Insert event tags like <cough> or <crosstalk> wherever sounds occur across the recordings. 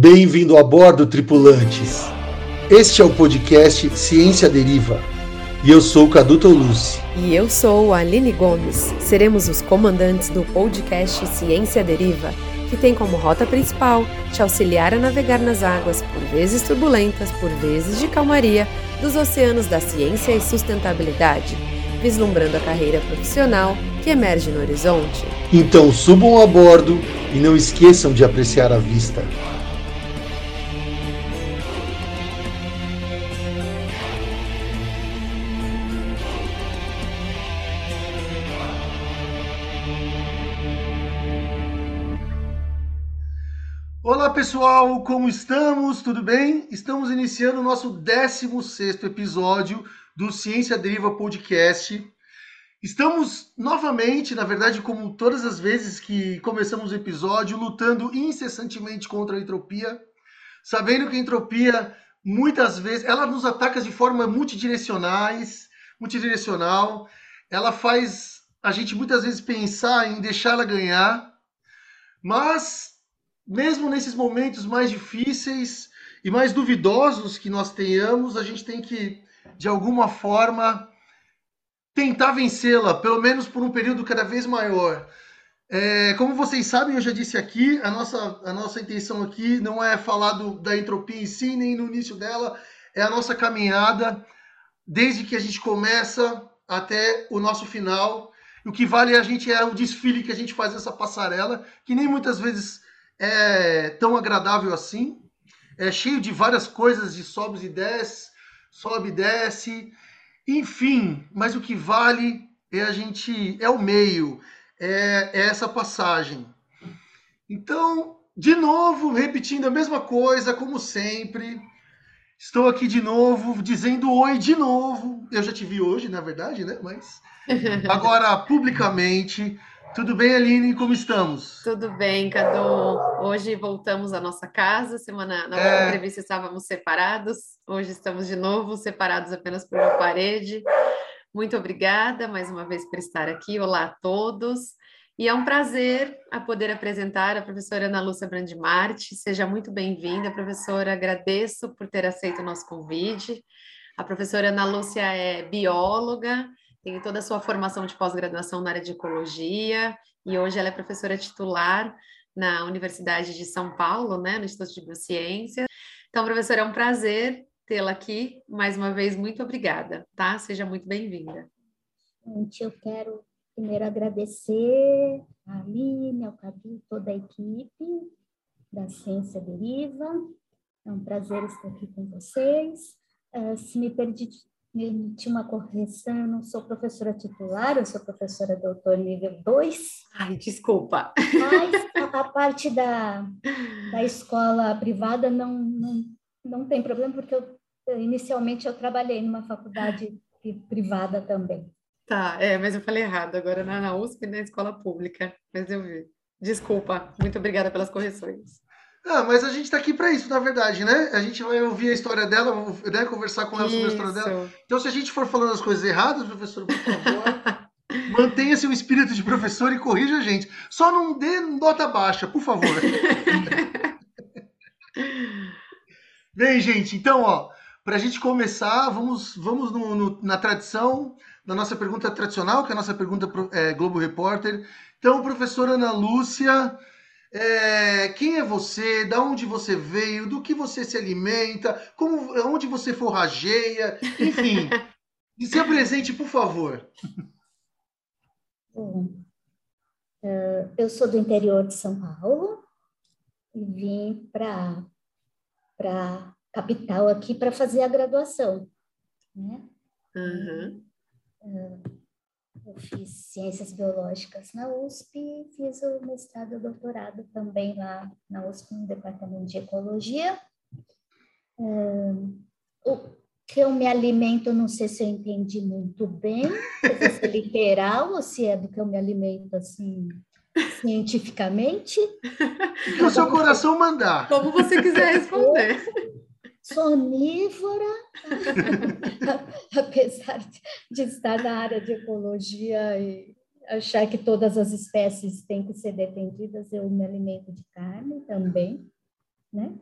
Bem-vindo a bordo, tripulantes. Este é o podcast Ciência Deriva. E eu sou o Cadu Tolucci. E eu sou a Aline Gomes. Seremos os comandantes do podcast Ciência Deriva, que tem como rota principal te auxiliar a navegar nas águas, por vezes turbulentas, por vezes de calmaria, dos oceanos da ciência e sustentabilidade, vislumbrando a carreira profissional que emerge no horizonte. Então subam a bordo e não esqueçam de apreciar a vista. Pessoal, como estamos? Tudo bem? Estamos iniciando o nosso 16 episódio do Ciência Deriva Podcast. Estamos novamente, na verdade, como todas as vezes que começamos o episódio, lutando incessantemente contra a entropia, sabendo que a entropia muitas vezes ela nos ataca de forma multidirecionais, multidirecional, ela faz a gente muitas vezes pensar em deixá-la ganhar, mas mesmo nesses momentos mais difíceis e mais duvidosos que nós tenhamos, a gente tem que, de alguma forma, tentar vencê-la, pelo menos por um período cada vez maior. É, como vocês sabem, eu já disse aqui, a nossa, a nossa intenção aqui não é falar do, da entropia em si, nem no início dela, é a nossa caminhada, desde que a gente começa até o nosso final. O que vale a gente é o desfile que a gente faz nessa passarela, que nem muitas vezes é tão agradável assim. É cheio de várias coisas de sobes e desce, sobe e desce. Enfim, mas o que vale é a gente é o meio, é, é essa passagem. Então, de novo, repetindo a mesma coisa, como sempre. Estou aqui de novo, dizendo oi de novo. Eu já te vi hoje, na verdade, né? Mas <laughs> agora publicamente tudo bem, Aline? Como estamos? Tudo bem, Cadu. Hoje voltamos à nossa casa. Semana na é... entrevista estávamos separados. Hoje estamos de novo separados apenas por uma parede. Muito obrigada mais uma vez por estar aqui. Olá a todos. E é um prazer a poder apresentar a professora Ana Lúcia Brandimarte. Seja muito bem-vinda, professora. Agradeço por ter aceito o nosso convite. A professora Ana Lúcia é bióloga, tem toda a sua formação de pós-graduação na área de ecologia e hoje ela é professora titular na Universidade de São Paulo, né, no Instituto de Biociência. Então, professora, é um prazer tê-la aqui. Mais uma vez, muito obrigada, tá? Seja muito bem-vinda. Gente, eu quero primeiro agradecer a Aline, ao Cadu, toda a equipe da Ciência Deriva. É um prazer estar aqui com vocês. Uh, se me permite, tinha uma correção, eu não sou professora titular, eu sou professora doutor nível 2. Ai, desculpa. Mas a, <laughs> a parte da, da escola privada não, não, não tem problema, porque eu, inicialmente eu trabalhei numa faculdade privada também. Tá, é, mas eu falei errado, agora na, na USP, na escola pública, mas eu vi. Desculpa, muito obrigada pelas correções. Ah, mas a gente está aqui para isso, na verdade, né? A gente vai ouvir a história dela, né? conversar com ela sobre a história dela. Então, se a gente for falando as coisas erradas, professor, por favor, <laughs> mantenha seu espírito de professor e corrija a gente. Só não dê nota baixa, por favor. <laughs> Bem, gente, então, ó, para a gente começar, vamos, vamos no, no, na tradição, na nossa pergunta tradicional, que é a nossa pergunta é, Globo Repórter. Então, professora Ana Lúcia. É, quem é você? Da onde você veio? Do que você se alimenta? Como, onde você forrageia? Enfim, <laughs> se apresente, por favor. Bom, uh, eu sou do interior de São Paulo e vim para para capital aqui para fazer a graduação, né? Uhum. Eu fiz ciências biológicas na USP, fiz o mestrado e doutorado também lá na USP, no departamento de ecologia. o que eu me alimento, não sei se eu entendi muito bem, se é literal ou se é do que eu me alimento assim cientificamente. <laughs> O que o seu coração mandar. Como você quiser responder <laughs> sonívora, <laughs> apesar de estar na área de ecologia e achar que todas as espécies têm que ser defendidas, eu me alimento de carne também, né?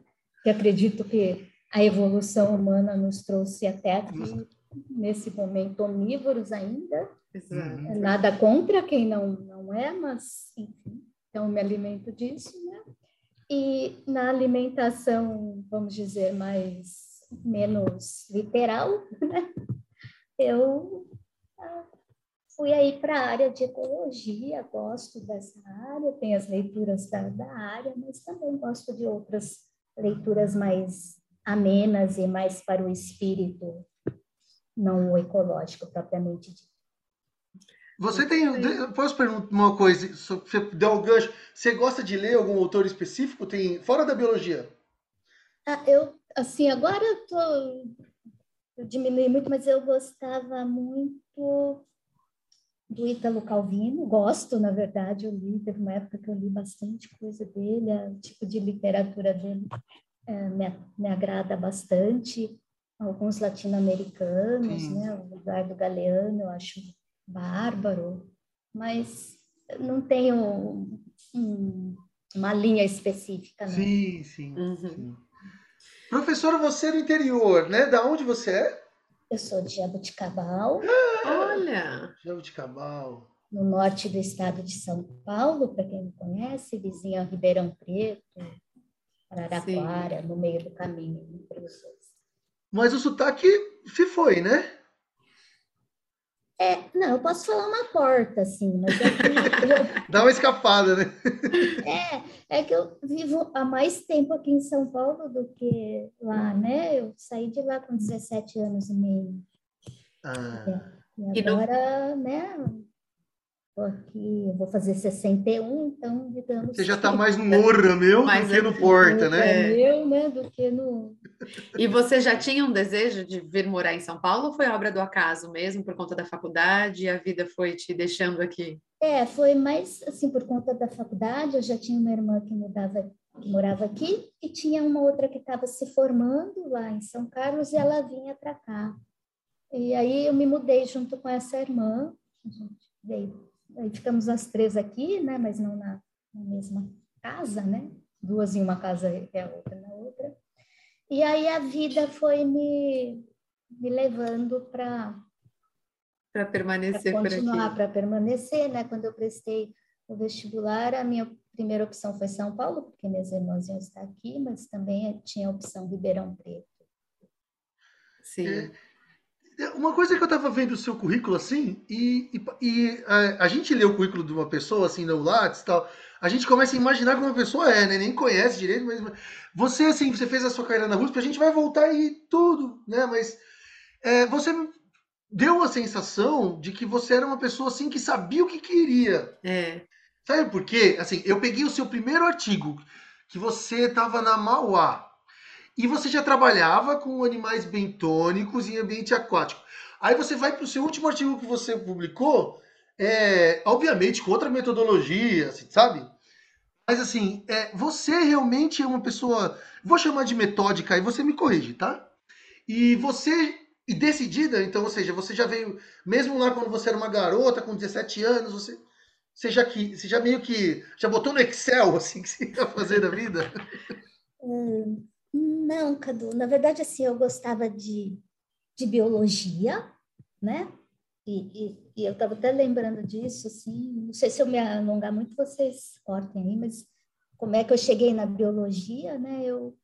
que acredito que a evolução humana nos trouxe até aqui, nesse momento, omnívoros ainda. Uhum. Nada contra quem não, não é, mas, enfim, então me alimento disso, né? E na alimentação, vamos dizer, mais menos literal, <laughs> né? eu ah, fui aí para a área de ecologia, gosto dessa área, tem as leituras da, da área, mas também gosto de outras leituras mais amenas e mais para o espírito, não o ecológico propriamente dito. Você tem. Posso perguntar uma coisa? Você deu um gancho. Você gosta de ler algum autor específico? Tem fora da biologia? Ah, eu assim agora eu tô eu diminui muito, mas eu gostava muito do Ítalo Calvino, gosto, na verdade, eu li, teve uma época que eu li bastante coisa dele, o tipo de literatura dele é, me, me agrada bastante, alguns latino-americanos, né, o lugar do Galeano eu acho bárbaro, mas não tenho um, uma linha específica. Não. Sim, sim, uhum. sim. Professora, você é do interior, né? Da onde você é? Eu sou de Jabuticabal. Olha! Jabuticabal. No norte do estado de São Paulo, para quem não conhece, vizinha Ribeirão Preto, Araraquara, Sim. no meio do caminho entre os dois. Mas o sotaque se foi, né? É, não, eu posso falar uma porta, assim, mas é que eu... <laughs> <laughs> Dá uma escapada, né? é, é que eu vivo há mais tempo aqui em São Paulo do que lá, né? Eu saí de lá com 17 anos e meio. Ah. É, e agora, né, Aqui, eu vou fazer 61, então, digamos. Você já está mais no Morra meu do que no Porta, né? É. Meu, né? Do que no. E você já tinha um desejo de vir morar em São Paulo ou foi obra do acaso mesmo, por conta da faculdade, e a vida foi te deixando aqui? É, foi mais assim, por conta da faculdade. Eu já tinha uma irmã que, mudava, que morava aqui e tinha uma outra que estava se formando lá em São Carlos e ela vinha para cá. E aí eu me mudei junto com essa irmã. A gente veio Aí ficamos as três aqui, né? Mas não na, na mesma casa, né? Duas em uma casa e a outra na outra. E aí a vida foi me, me levando para para permanecer pra continuar, para permanecer, né? Quando eu prestei o vestibular, a minha primeira opção foi São Paulo, porque minhas irmãs iam estar aqui, mas também tinha a opção Ribeirão Preto. Sim. É, uma coisa que eu estava vendo o seu currículo assim, e, e, e a, a, gente lê o currículo de uma pessoa assim no Lattes e tal, a gente começa a imaginar como uma pessoa é, né? Nem conhece direito, mas você assim, você fez a sua carreira na USP, a gente vai voltar aí tudo, né? Mas é, você deu a sensação de que você era uma pessoa assim que sabia o que queria. É. Sabe por quê? Assim, eu peguei o seu primeiro artigo que você estava na Mauá. E você já trabalhava com animais bentônicos em ambiente aquático. Aí você vai para o seu último artigo que você publicou, é, obviamente com outra metodologia, assim, sabe? Mas assim, é, você realmente é uma pessoa, vou chamar de metódica, e você me corrige, tá? E você, e decidida, então, ou seja, você já veio, mesmo lá quando você era uma garota, com 17 anos, você, você, já, que, você já meio que, já botou no Excel, <laughs> assim, que você ia fazer da vida? Hum, <laughs> não, Cadu, na verdade, assim, eu gostava de, de biologia, né? E, e, e eu estava até lembrando disso, assim, não sei se eu me alongar muito, vocês cortem aí, mas como é que eu cheguei na biologia, né? Eu,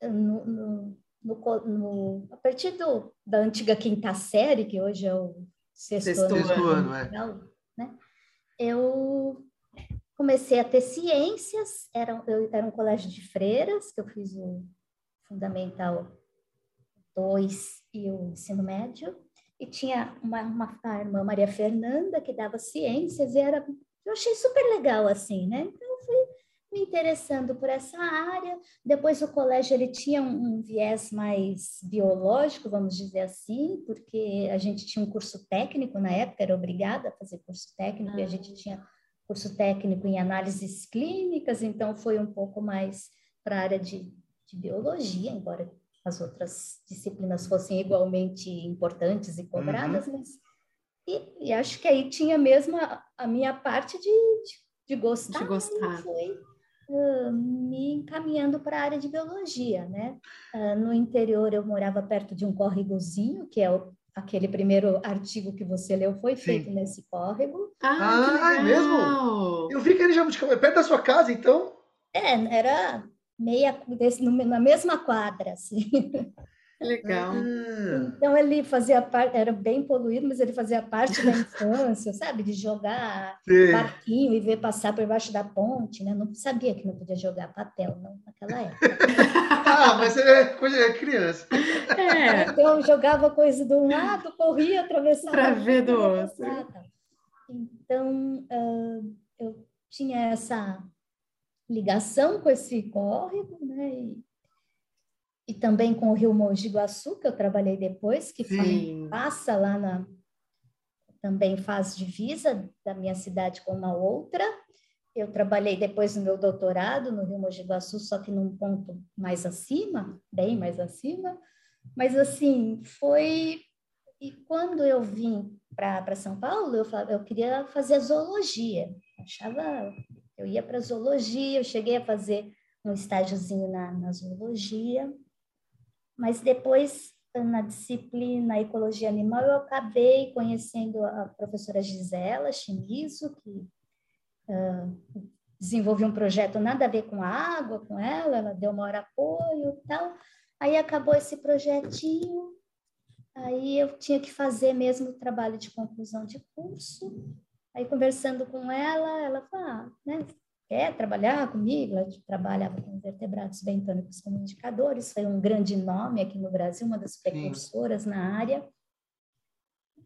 eu no, no, no, no, a partir do, da antiga quinta série, que hoje é o sexto, sexto ano, ano é. né? eu comecei a ter ciências, era, eu, era um colégio de freiras, que eu fiz o Fundamental 2 e o ensino médio, e tinha uma, uma a irmã Maria Fernanda que dava ciências, e era, eu achei super legal assim, né? Então eu fui me interessando por essa área. Depois o colégio ele tinha um, um, viés mais biológico, vamos dizer assim, porque a gente tinha um curso técnico na época, era obrigada a fazer curso técnico ah. e a gente tinha curso técnico em análises clínicas, então foi um pouco mais para a área de, de biologia, embora as outras disciplinas fossem igualmente importantes e cobradas, uhum. mas e, e, acho que aí tinha mesmo a, a minha parte de, de, de gostar. De gostar. Foi, uh, me encaminhando para a área de biologia, né? Uh, no interior eu morava perto de um córregozinho, que é o, aquele primeiro artigo que você leu, foi Sim. feito nesse córrego. Ah, ah é mesmo? Eu vi que ele já é perto da sua casa, então? É, era meia, desse, na mesma quadra, assim. <laughs> Legal. Ah. Então ele fazia parte, era bem poluído, mas ele fazia parte da infância, sabe? De jogar Sim. barquinho e ver passar por baixo da ponte, né? Não sabia que não podia jogar papel não, naquela época. <laughs> ah, mas é coisa é criança. É. Então jogava coisa de um lado, corria, atravessava. Para ver do outro. Então uh, eu tinha essa ligação com esse córrego, né? E, e também com o Rio Mogi Guaçu, que eu trabalhei depois, que Sim. passa lá na também faz divisa da minha cidade com uma outra. Eu trabalhei depois no meu doutorado no Rio Mogi Guaçu, só que num ponto mais acima, bem mais acima. Mas assim, foi e quando eu vim para São Paulo, eu falava, eu queria fazer zoologia. Achava eu ia para zoologia, eu cheguei a fazer um estágiozinho na, na zoologia, mas depois, na disciplina Ecologia Animal, eu acabei conhecendo a professora Gisela Chimizo, que uh, desenvolveu um projeto nada a ver com a água, com ela, ela deu maior apoio e tal. Aí acabou esse projetinho, aí eu tinha que fazer mesmo o trabalho de conclusão de curso. Aí conversando com ela, ela falou, ah, né, quer trabalhar comigo? Ela trabalhava com vertebrados bentônicos como indicadores, foi um grande nome aqui no Brasil, uma das precursoras Sim. na área.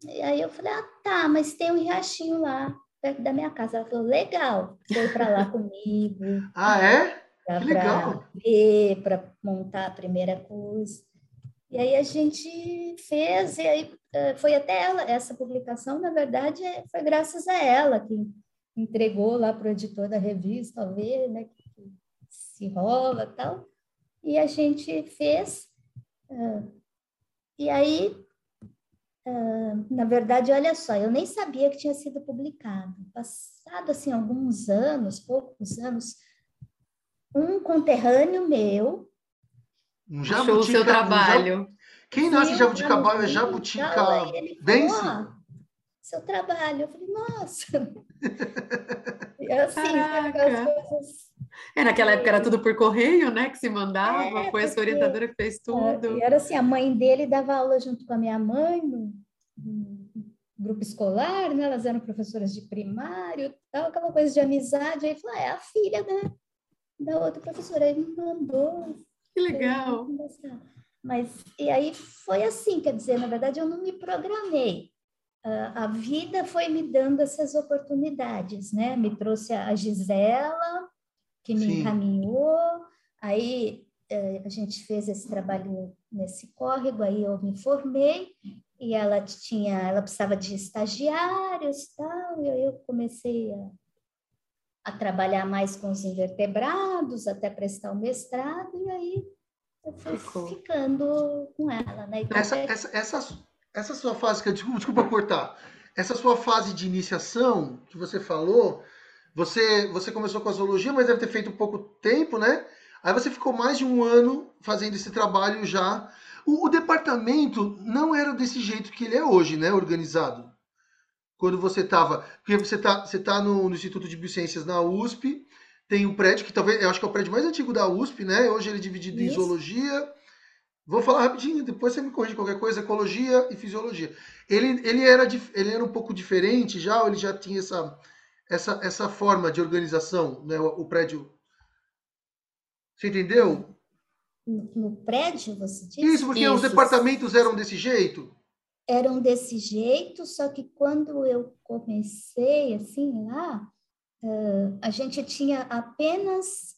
E aí eu falei, ah, tá, mas tem um riachinho lá, perto da minha casa. Ela falou, legal, foi para lá comigo. <laughs> ah, é? Legal. ver, para montar a primeira coisa. E aí a gente fez, e aí eh, foi até ela, essa publicação, na verdade, é, foi graças a ela que entregou lá para o editor da revista ver, né, que se rola tal, e a gente fez, uh, e aí, uh, na verdade, olha só, eu nem sabia que tinha sido publicado, passado, assim, alguns anos, poucos anos, um conterrâneo meu... Um jabutica, o seu trabalho. Um Quem nasce jabuticabal é jabutica Vence? Seu trabalho. Eu falei, nossa, é <laughs> assim, coisas... É, naquela época era tudo por correio, né? Que se mandava, é, foi essa orientadora que fez tudo. É, era assim, a mãe dele dava aula junto com a minha mãe no, no grupo escolar, né? Elas eram professoras de primário, tal, aquela coisa de amizade. Aí falou, ah, é a filha da, da outra professora. Aí me mandou. Que legal. Mas, e aí foi assim, quer dizer, na verdade eu não me programei a vida foi me dando essas oportunidades, né? Me trouxe a Gisela, que me Sim. encaminhou, aí é, a gente fez esse trabalho nesse córrego, aí eu me formei e ela tinha, ela precisava de estagiários tal, e aí eu comecei a, a trabalhar mais com os invertebrados, até prestar o mestrado, e aí eu fui Ficou. ficando com ela, né? essa, essa, essa essa sua fase, desculpa, desculpa cortar, essa sua fase de iniciação que você falou, você, você começou com a zoologia, mas deve ter feito pouco tempo, né? Aí você ficou mais de um ano fazendo esse trabalho já. O, o departamento não era desse jeito que ele é hoje, né? Organizado. Quando você estava. Porque você está você tá no, no, Instituto de Biociências na USP, tem um prédio que talvez. Eu acho que é o prédio mais antigo da USP, né? Hoje ele é dividido Isso. em zoologia Vou falar rapidinho, depois você me corrige qualquer coisa, ecologia e fisiologia. Ele, ele, era, ele era um pouco diferente já, ou ele já tinha essa, essa, essa forma de organização, né, o, o prédio? Você entendeu? No, no, prédio, você disse? Isso, porque Isso. os departamentos eram desse jeito? Eram desse jeito, só que quando eu comecei, assim, lá, uh, a gente tinha apenas,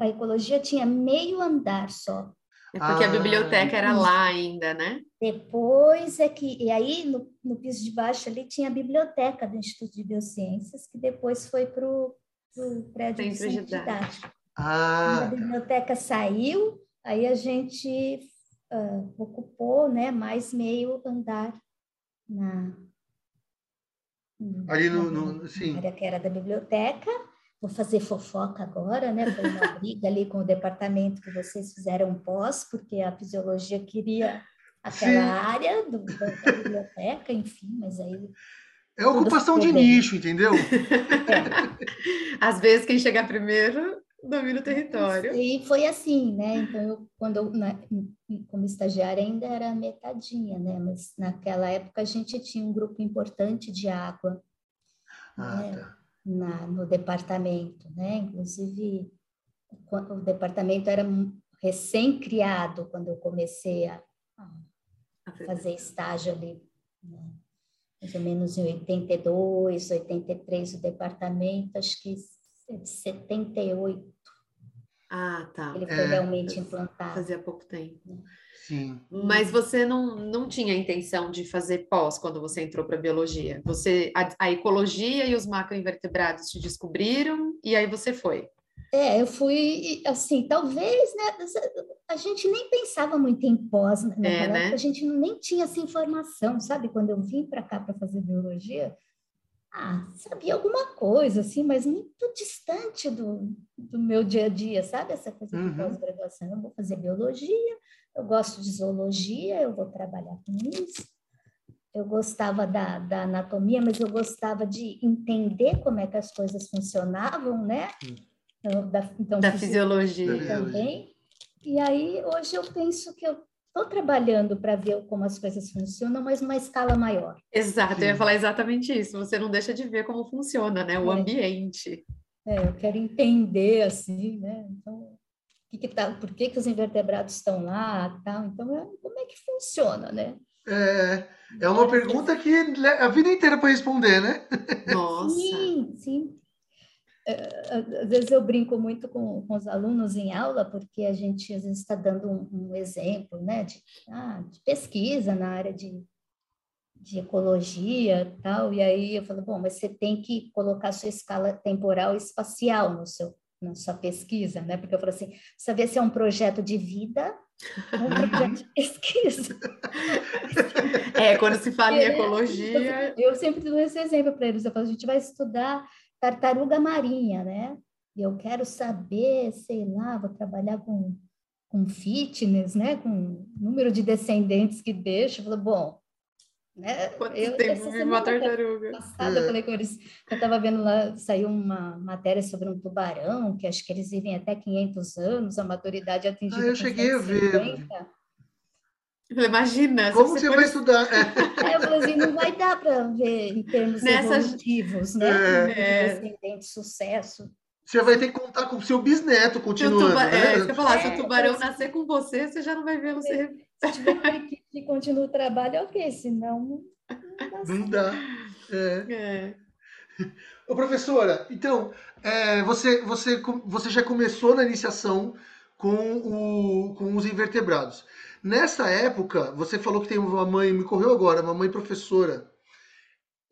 a ecologia tinha meio andar só. É porque ah, a biblioteca era lá ainda, né? Depois é que. E aí, no, no piso de baixo ali, tinha a biblioteca do Instituto de Biociências, que depois foi para o prédio Centro de didático. Ah. A biblioteca saiu, aí a gente uh, ocupou né, mais meio andar na. Ali no, no, sim. área que era da biblioteca. Vou fazer fofoca agora, né? Foi uma <laughs> briga ali com o departamento que vocês fizeram pós, porque a fisiologia queria aquela Sim. área do, da biblioteca, enfim, mas aí. É ocupação de nicho, entendeu? É. Às vezes quem chegar primeiro domina o território. E foi assim, né? Então, eu, quando eu, na, como estagiária, ainda era metadinha, né? Mas naquela época a gente tinha um grupo importante de água ah, né? tá. Na, no departamento, né? Inclusive, o departamento era recém-criado quando eu comecei a, a fazer estágio ali, né? mais ou menos em 82, 83, o departamento, acho que é de 78 ah, tá. Ele foi é, realmente implantado. Fazia pouco tempo. Né? Sim. Mas você não, não tinha intenção de fazer pós quando você entrou para biologia. Você a, a, ecologia e os macroinvertebrados te descobriram e aí você foi. É, eu fui assim, talvez, né? A gente nem pensava muito em pós né, é, né? a gente nem tinha essa informação, sabe? Quando eu vim para cá para fazer biologia, ah, sabia alguma coisa, assim, mas muito distante do, do meu dia a dia, sabe? Essa coisa de uhum. pós-graduação. Eu vou fazer biologia, eu gosto de zoologia, eu vou trabalhar com isso. Eu gostava da, da anatomia, mas eu gostava de entender como é que as coisas funcionavam, né? Então, da, então, da fisiologia também. E aí, hoje eu penso que eu estou trabalhando para ver como as coisas funcionam, mas numa escala maior. Exato, eu ia falar exatamente isso. Você não deixa de ver como funciona, né? O é. ambiente. É, eu quero entender assim, né? Então, que que tá, por que, que os invertebrados estão lá, tal? Então, é, como é que funciona, né? É, é uma pergunta que a vida inteira para responder, né? Nossa. Sim, sim. É, às vezes eu brinco muito com, com, os alunos em aula, porque a gente às vezes está dando um, um, exemplo né, de, ah, de, pesquisa na área de, de ecologia tal, e aí eu falo, bom, mas você tem que colocar sua escala temporal e espacial no seu, na sua pesquisa, né? Porque eu falo assim, saber se é um projeto de vida ou um projeto de pesquisa. <laughs> É, quando se fala em ecologia... Eu sempre dou esse exemplo para eles, eu falo, a gente vai estudar tartaruga marinha, né? E eu quero saber, sei lá, vou trabalhar com, com fitness, né? Com número de descendentes que deixa. Eu falei, bom, né? Quanto eu, tempo vive uma tartaruga? Passada, é. falei com eles, eu estava vendo lá, saiu uma matéria sobre um tubarão, que acho que eles vivem até 500 anos, a maturidade atingida ah, eu cheguei a ver. Imagina. Como você, vai estudar? <laughs> É, eu falei assim, não vai dar para ver em termos Nessa... evolutivos, né? É. Descendente, sucesso. Você vai ter que contar com o seu bisneto continuando. Tuba... Né? É, eu falar, é, se o tubarão é, nascer com você, você já não vai ver você. Se tiver <laughs> que continua o trabalho, ok, senão não dá. É. é. Ô, professora, então, é, você, você, você já começou na iniciação com, o, com os invertebrados. Nessa época, você falou que tem uma mãe, me correu agora, uma mãe professora.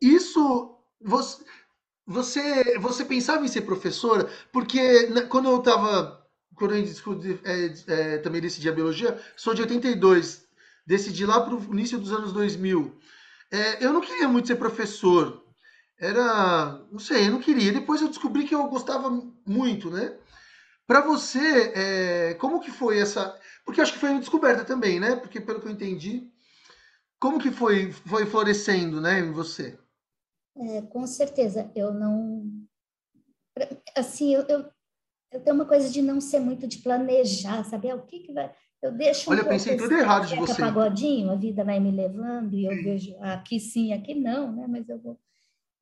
Isso, você, você, você pensava em ser professora? Porque quando eu estava, quando eu é, é, também decidi a biologia, sou de 82, decidi lá para o início dos anos 2000. É, eu não queria muito ser professor. Era, não sei, eu não queria. Depois eu descobri que eu gostava muito, né? Para você, é, como que foi essa porque acho que foi uma descoberta também, né? Porque pelo que eu entendi, como que foi, foi florescendo, né, em você? É, com certeza, eu não... Assim, eu, eu, eu, tenho uma coisa de não ser muito de planejar, sabe? É, o que que vai... Eu deixo Olha, um eu pensei tudo errado de você. pagodinho, a vida vai me levando e eu sim. vejo aqui sim, aqui não, né? Mas eu vou...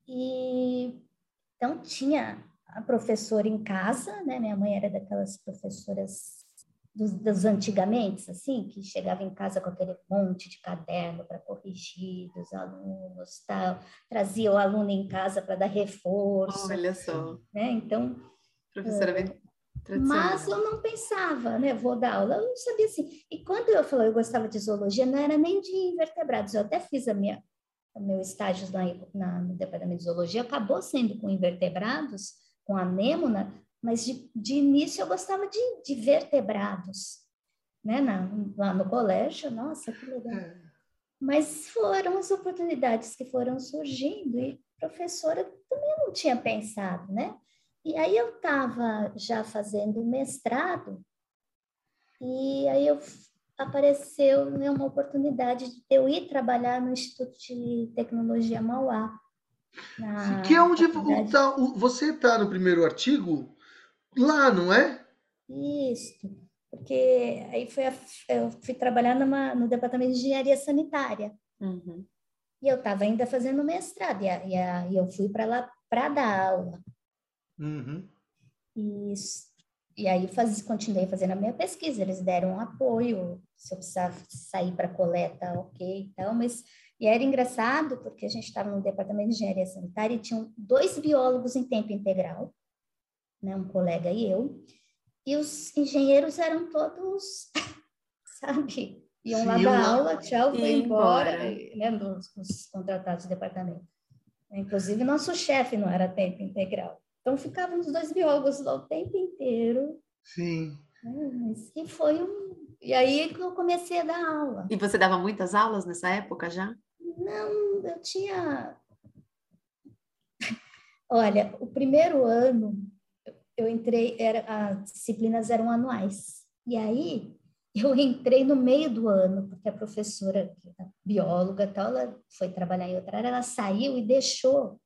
E... Então, tinha a professora em casa, né? Minha mãe era daquelas professoras dos, dos antigamente, assim, que chegava em casa com aquele monte de caderno para corrigir dos alunos, tal, trazia o aluno em casa para dar reforço. Olha só. Né? Então, professora é, mas eu não pensava, né? Vou dar aula, eu não sabia assim. E quando eu falei eu gostava de zoologia, não era nem de invertebrados. Eu até fiz a minha, o meu estágio na, na, no departamento de zoologia, acabou sendo com invertebrados, com anêmona, mas de, de início eu gostava de, de vertebrados, né? Na, lá no colégio, nossa, que legal. É. Mas foram as oportunidades que foram surgindo e professora também não tinha pensado, né? E aí eu estava já fazendo mestrado, e aí eu apareceu né, uma oportunidade de eu ir trabalhar no Instituto de Tecnologia Mauá. Que é onde tá, você está no primeiro artigo, lá, não é? Isso, porque aí foi a, eu fui trabalhar numa, no departamento de engenharia sanitária. Uhum. E eu estava ainda fazendo mestrado, e, a, e, a, e eu fui para lá para dar aula. Uhum. E, e aí faz, continuei fazendo a minha pesquisa, eles deram um apoio, se eu precisar sair para coleta, ok, então, mas e era engraçado porque a gente estava no departamento de engenharia sanitária e tinham dois biólogos em tempo integral, né, um colega e eu, e os engenheiros eram todos, <laughs> sabe, iam Sim, lá dar aula, tchau, foi embora, embora. né, dos, dos contratados do departamento. Inclusive, nosso chefe não era tempo integral. Então, ficavam os dois biólogos lá o tempo inteiro. Sim. Né, e foi um. E aí que eu comecei a dar aula. E você dava muitas aulas nessa época já? Não, eu tinha. Olha, o primeiro ano eu entrei, era, as disciplinas eram anuais. E aí eu entrei no meio do ano, porque a professora, a bióloga, tal, ela foi trabalhar em outra área, ela saiu e deixou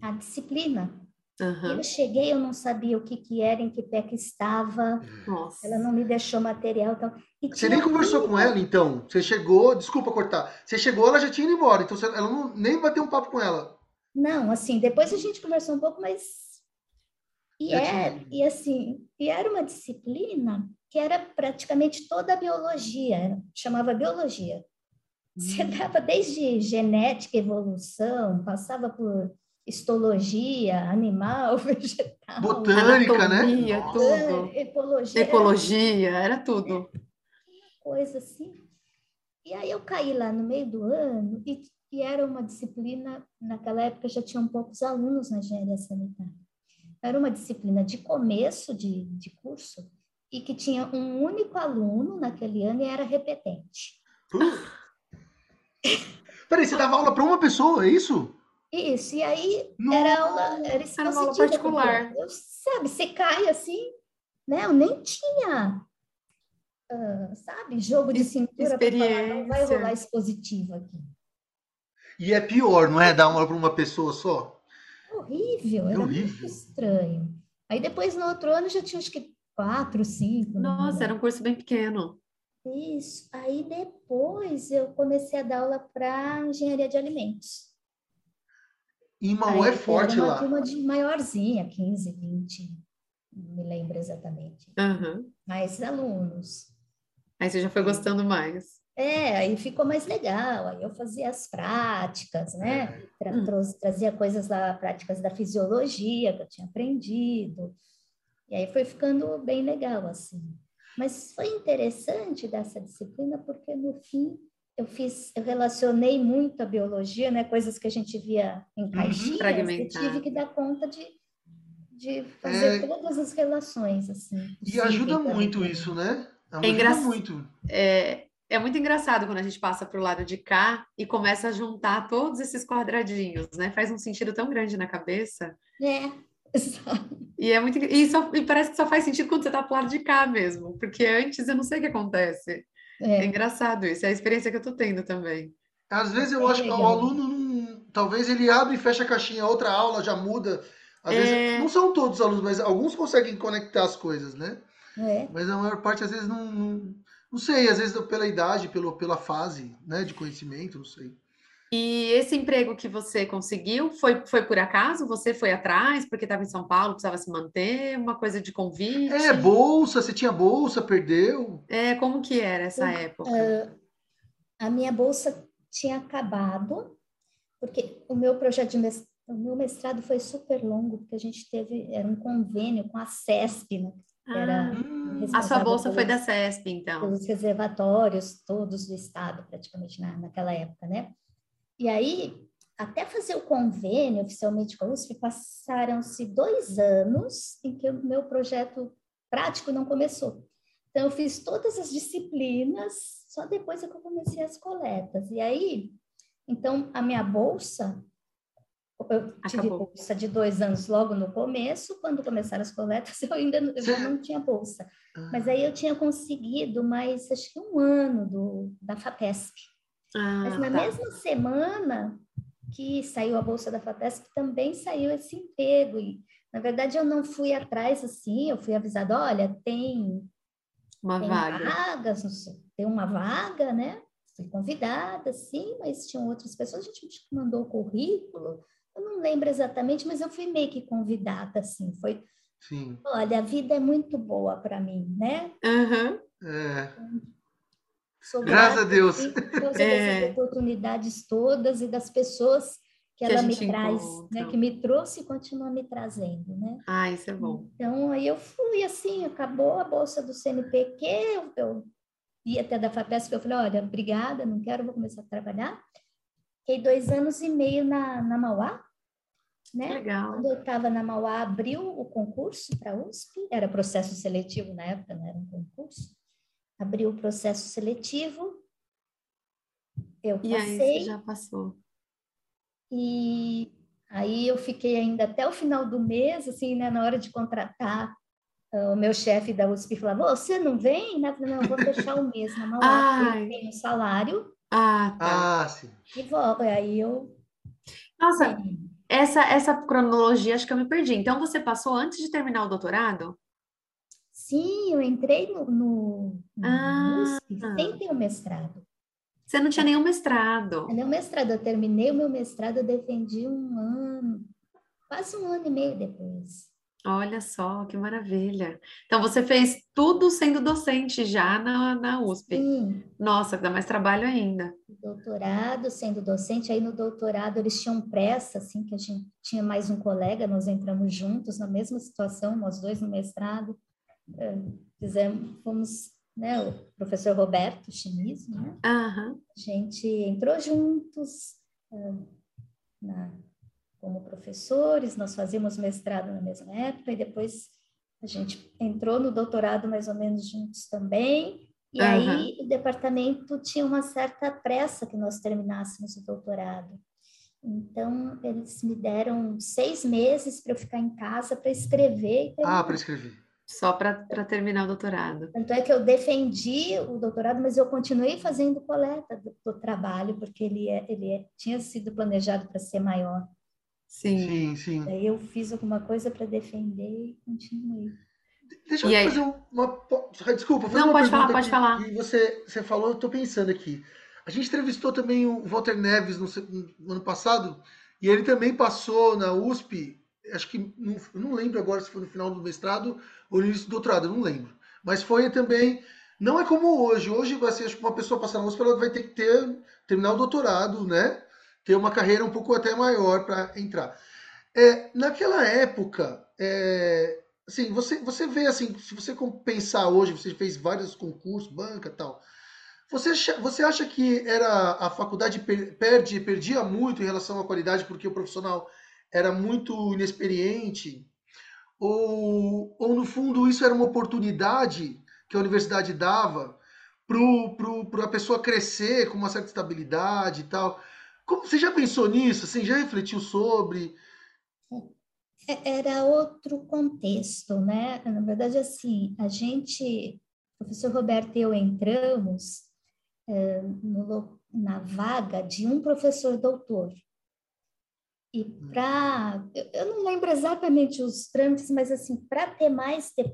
a disciplina. Uhum. Eu cheguei, eu não sabia o que, que era, em que pé que estava. Nossa. Ela não me deixou material. Então, você nem conversou com ela, então? Você chegou, desculpa cortar. Você chegou, ela já tinha ido embora, então você, ela não, nem bateu um papo com ela. Não, assim, depois a gente conversou um pouco, mas. E, é, e assim, e era uma disciplina que era praticamente toda a biologia, chamava biologia. Você hum. dava desde genética, evolução, passava por histologia, animal, <laughs> vegetal, botânica, né? anatomia, né? Tudo. Ecologia, ecologia, era tudo. Coisa assim. E aí eu caí lá no meio do ano e, e era uma disciplina, naquela época já tinham poucos alunos na engenharia sanitária. Era uma disciplina de começo de, de curso e que tinha um único aluno naquele ano e era repetente. Peraí, você dava aula para uma pessoa, é isso? Isso, e aí era aula, era, era uma aula particular. Eu, sabe, você cai assim, né? Eu nem tinha, uh, sabe, jogo de cintura para falar, não vai rolar expositivo aqui. E é pior, não é? Dar aula para uma pessoa só? Horrível, é era horrível. muito estranho. Aí depois, no outro ano, já tinha acho que quatro, cinco. Nossa, era um curso bem pequeno. Isso. Aí depois eu comecei a dar aula para engenharia de alimentos. E Mauá é forte era uma lá. turma de maiorzinha, 15, 20, não me lembro exatamente. Uhum. Mais alunos. Aí você já foi gostando mais. É, aí ficou mais legal. Aí eu fazia as práticas, né? Tra hum. Trazia coisas lá, práticas da fisiologia que eu tinha aprendido. E aí foi ficando bem legal, assim. Mas foi interessante dessa disciplina porque, no fim, eu fiz, eu relacionei muito a biologia, né, coisas que a gente via em uhum. caixinhas, uhum, eu tive que dar conta de, de fazer é... todas as relações, assim. E ajuda muito isso, né? Ajuda é muito. É, é muito engraçado quando a gente passa para o lado de cá e começa a juntar todos esses quadradinhos, né? Faz um sentido tão grande na cabeça. É. <laughs> E é muito e, só, e parece que só faz sentido quando você está pro lado de cá mesmo, porque antes eu não sei o que acontece. É, é engraçado isso, é a experiência que eu estou tendo também. Às vezes eu é acho que o aluno não, talvez ele abre e fecha a caixinha, outra aula já muda. Às é... vezes, não são todos os alunos, mas alguns conseguem conectar as coisas, né? É. Mas a maior parte às vezes não, não, não sei, às vezes pela idade, pelo, pela fase, né, de conhecimento, não sei. E esse emprego que você conseguiu foi, foi por acaso? Você foi atrás porque estava em São Paulo, precisava se manter? Uma coisa de convite? É, bolsa, você tinha bolsa, perdeu? É, como que era essa época? Uh, a minha bolsa tinha acabado, porque o meu projeto de mestrado, o meu mestrado foi super longo, porque a gente teve, era um convênio com a CESP, né? Era ah, a sua bolsa pelos, foi da CESP, então? Pelos reservatórios todos do estado, praticamente, na, naquela época, né? E aí, até fazer o convênio oficialmente com a USP, passaram-se dois anos em que o meu projeto prático não começou. Então, eu fiz todas as disciplinas, só depois é que eu comecei as coletas. E aí, então, a minha bolsa eu tive Acabou. bolsa de dois anos logo no começo, quando começaram as coletas, <laughs> eu ainda eu já não tinha bolsa. Ah. Mas aí eu tinha conseguido mais, acho que um ano do, da FAPESP. Ah, Mas na tá. mesma semana que saiu a bolsa da FAPESP, também saiu esse emprego. E, na verdade, eu não fui atrás assim, eu fui avisada, olha, tem, uma tem vaga. vagas, tem uma vaga, né? Fui convidada, sim, mas tinham outras pessoas, a gente mandou o currículo, eu não lembro exatamente, mas eu fui meio que convidada, assim, foi... Sim. Olha, a vida é muito boa para mim, né? Uhum. É. Graças a Deus. Por <laughs> é. oportunidades todas e das pessoas que, que ela me traz, né? Que me trouxe e continua me trazendo, né? Ah, isso é bom. Então, aí eu fui assim, acabou a bolsa do CNPq, eu, eu ia até da FAPESP, eu falei, olha, obrigada, não quero, vou começar a trabalhar. Fiquei dois anos e meio na, na Mauá, né? Legal. Quando eu estava na Mauá, abriu o concurso para a USP, era processo seletivo na época, não era um concurso. Abriu o processo seletivo, eu passei. E aí, já passou. E aí eu fiquei ainda até o final do mês, assim, né, na hora de contratar uh, o meu chefe da USP falava, você não vem? Né? Eu falei, não, eu vou fechar o mês na Mauá, eu tenho salário. Ah, tá. Ah, sim. E volto, aí eu... Nossa, essa, essa cronologia acho que eu me perdi. Então, você passou antes de terminar o doutorado? Sim, eu entrei no, no, no ah. USP sem ter o mestrado. Você não tinha nenhum mestrado? Nenhum mestrado. Eu terminei o meu mestrado, eu defendi um ano, quase um ano e meio depois. Olha só, que maravilha. Então, você fez tudo sendo docente já na, na USP. Sim. Nossa, dá mais trabalho ainda. Doutorado, sendo docente. Aí, no doutorado, eles tinham pressa, assim, que a gente tinha mais um colega, nós entramos juntos na mesma situação, nós dois no mestrado. Fizemos, fomos, né, o professor Roberto Chimizo, né? Uhum. A gente entrou juntos uh, na como professores, nós fazíamos mestrado na mesma época e depois a gente entrou no doutorado mais ou menos juntos também. E uhum. aí o departamento tinha uma certa pressa que nós terminássemos o doutorado. Então, eles me deram seis meses para eu ficar em casa para escrever. ah, para escrever. Só para terminar o doutorado. Tanto é que eu defendi o doutorado, mas eu continuei fazendo coleta do, do trabalho, porque ele, é, ele é, tinha sido planejado para ser maior. Sim. Sim, sim. Daí eu fiz alguma coisa para defender e continuei. Deixa e eu aí? fazer uma. Desculpa, fazer Não, uma pode falar, pode falar. E você, você falou, eu estou pensando aqui. A gente entrevistou também o Walter Neves no, no, ano passado, e ele também passou na USP, acho que não, não lembro agora se foi no final do mestrado ou no início do doutorado, não lembro. Mas foi também. Não é como hoje. Hoje, você, acho uma pessoa passar na USP, ela vai ter que ter, terminar o doutorado, né? ter uma carreira um pouco até maior para entrar. É, naquela época, é, assim, você, você vê assim, se você pensar hoje, você fez vários concursos, banca tal. Você, você acha que era a faculdade perde, perdia muito em relação à qualidade porque o profissional era muito inexperiente? Ou, ou no fundo isso era uma oportunidade que a universidade dava para a pessoa crescer com uma certa estabilidade e tal? Como, você já pensou nisso? Assim, já refletiu sobre? É, era outro contexto, né? Na verdade, assim, a gente, o professor Roberto e eu entramos é, no, na vaga de um professor doutor. E hum. para, eu não lembro exatamente os trâmites, mas assim, para ter mais de,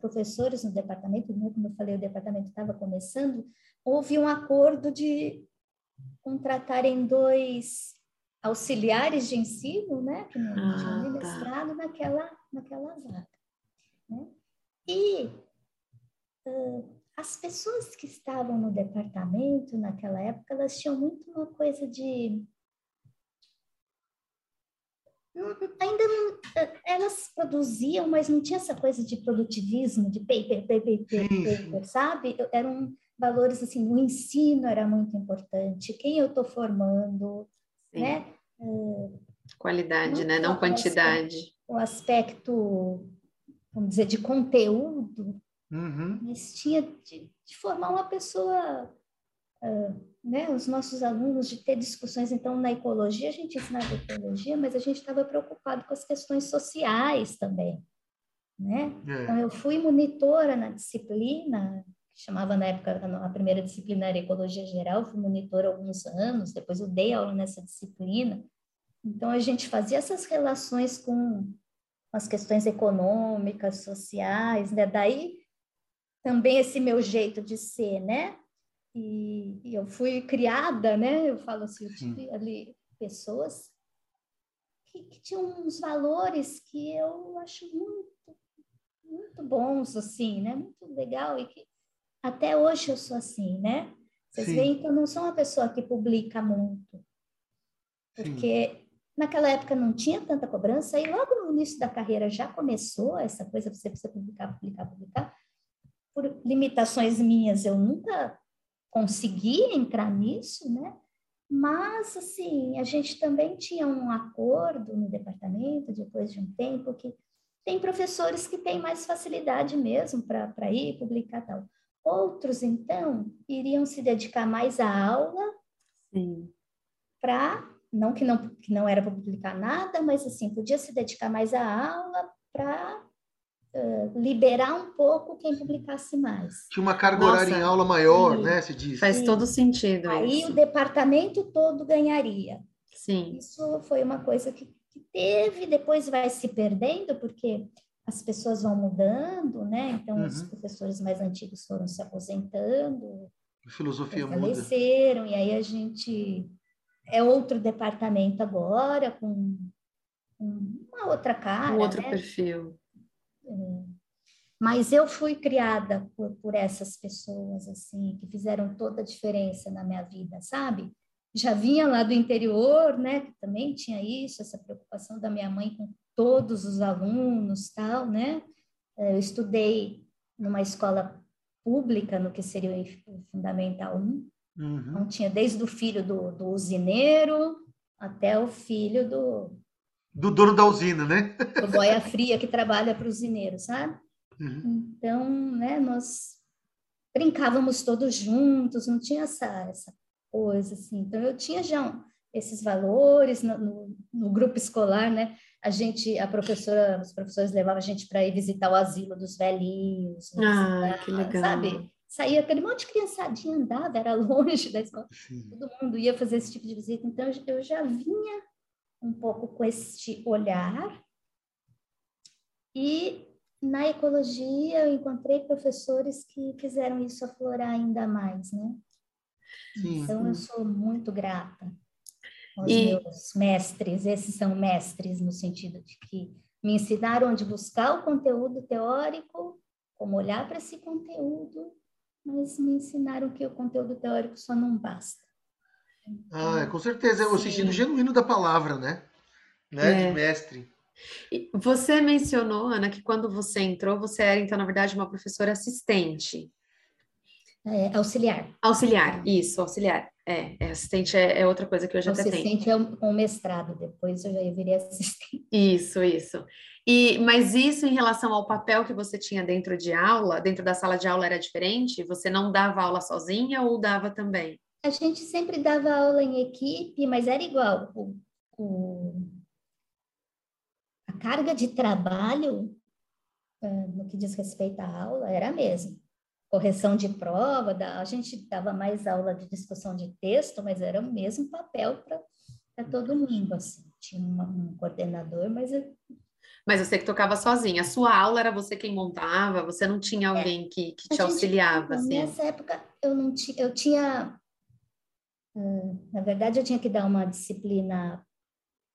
professores no departamento, né, como eu falei, o departamento estava começando, houve um acordo de contratarem dois auxiliares de ensino, né, que não ah, tinham tá. mestrado naquela, naquela vaga. Né? E uh, as pessoas que estavam no departamento naquela época, elas tinham muito uma coisa de ainda não, elas produziam, mas não tinha essa coisa de produtivismo, de paper, paper, paper, paper sabe? Eram valores assim, o ensino era muito importante, quem eu estou formando, Sim. né? Uh, Qualidade, né? Não quantidade. O aspecto, vamos dizer, de conteúdo, uhum. mas tinha de, de, formar uma pessoa uh, né, os nossos alunos de ter discussões. Então, na ecologia, a gente ensinava ecologia, mas a gente estava preocupado com as questões sociais também. Né? É. Então, eu fui monitora na disciplina, que chamava na época, a primeira disciplina era Ecologia Geral, fui monitora alguns anos, depois eu dei aula nessa disciplina. Então, a gente fazia essas relações com as questões econômicas, sociais, né? Daí também esse meu jeito de ser, né? E, e eu fui criada, né? Eu falo assim, eu tive ali pessoas que, que, tinham uns valores que eu acho muito, muito bons, assim, né? Muito legal e que até hoje eu sou assim, né? Vocês Sim. veem que eu não sou uma pessoa que publica muito, porque Sim. naquela época não tinha tanta cobrança e logo no início da carreira já começou essa coisa, você precisa publicar, publicar, publicar. Por limitações minhas, eu nunca consegui entrar nisso, né? Mas, assim, a gente também tinha um acordo no departamento, depois de um tempo, que tem professores que têm mais facilidade mesmo para ir publicar tal. Outros, então, iriam se dedicar mais à aula para, não que não que não era para publicar nada, mas assim, podia se dedicar mais à aula para liberar um pouco quem publicasse mais. Tinha uma carga Nossa, horária em aula maior, sim. né? Se diz. Faz sim. todo sentido. Aí isso. o departamento todo ganharia. Sim. Isso foi uma coisa que, que teve, depois vai se perdendo, porque as pessoas vão mudando, né? Então, uhum. os professores mais antigos foram se aposentando. A filosofia faleceram, muda. e aí a gente é outro departamento agora, com uma outra cara. Um outro né? perfil. Mas eu fui criada por, por essas pessoas, assim, que fizeram toda a diferença na minha vida, sabe? Já vinha lá do interior, né, que também tinha isso, essa preocupação da minha mãe com todos os alunos, tal, né? Eu estudei numa escola pública, no que seria o Fundamental 1. Uhum. Então, tinha desde o filho do, do usineiro até o filho do, do dono da usina, né? <laughs> Do boia fria que trabalha para o usineiro, sabe? Uhum. Então, né, nós brincávamos todos juntos, não tinha essa, essa coisa assim. Então, eu tinha já um, esses valores no, no, no, grupo escolar, né? A gente, a professora, os professores levavam a gente para ir visitar o asilo dos velhinhos. Ah, visitar, que legal. Sabe? Saía aquele monte de criançadinha andava, era <laughs> longe da escola. Sim. Todo mundo ia fazer esse tipo de visita. Então, eu já vinha um pouco com este olhar. E na ecologia eu encontrei professores que fizeram isso aflorar ainda mais, né? Sim. Então eu sou muito grata aos e... meus mestres, esses são mestres no sentido de que me ensinaram onde buscar o conteúdo teórico, como olhar para esse conteúdo, mas me ensinaram que o conteúdo teórico só não basta. Ah, com certeza, é o sentido genuíno da palavra, né? né? É. De mestre. Você mencionou, Ana, que quando você entrou, você era, então, na verdade, uma professora assistente. É, auxiliar. Auxiliar, isso, auxiliar. É, é assistente é, é, outra coisa que eu já até tenho. Assistente é um, um, mestrado, depois eu já viria assistente. <laughs> Isso, isso. E, mas isso em relação ao papel que você tinha dentro de aula, dentro da sala de aula era diferente? Você não dava aula sozinha ou dava também? A gente sempre dava aula em equipe, mas era igual. O, o, a carga de trabalho, no que diz respeito à aula, era a mesma. Correção de prova, a gente dava mais aula de discussão de texto, mas era o mesmo papel para todo mundo. Assim. Tinha uma, um coordenador, mas mas você que tocava sozinha. A sua aula era você quem montava? Você não tinha é. alguém é. que, que te auxiliava? Assim? Nessa época, eu não tinha. Eu tinha. Na verdade, eu tinha que dar uma disciplina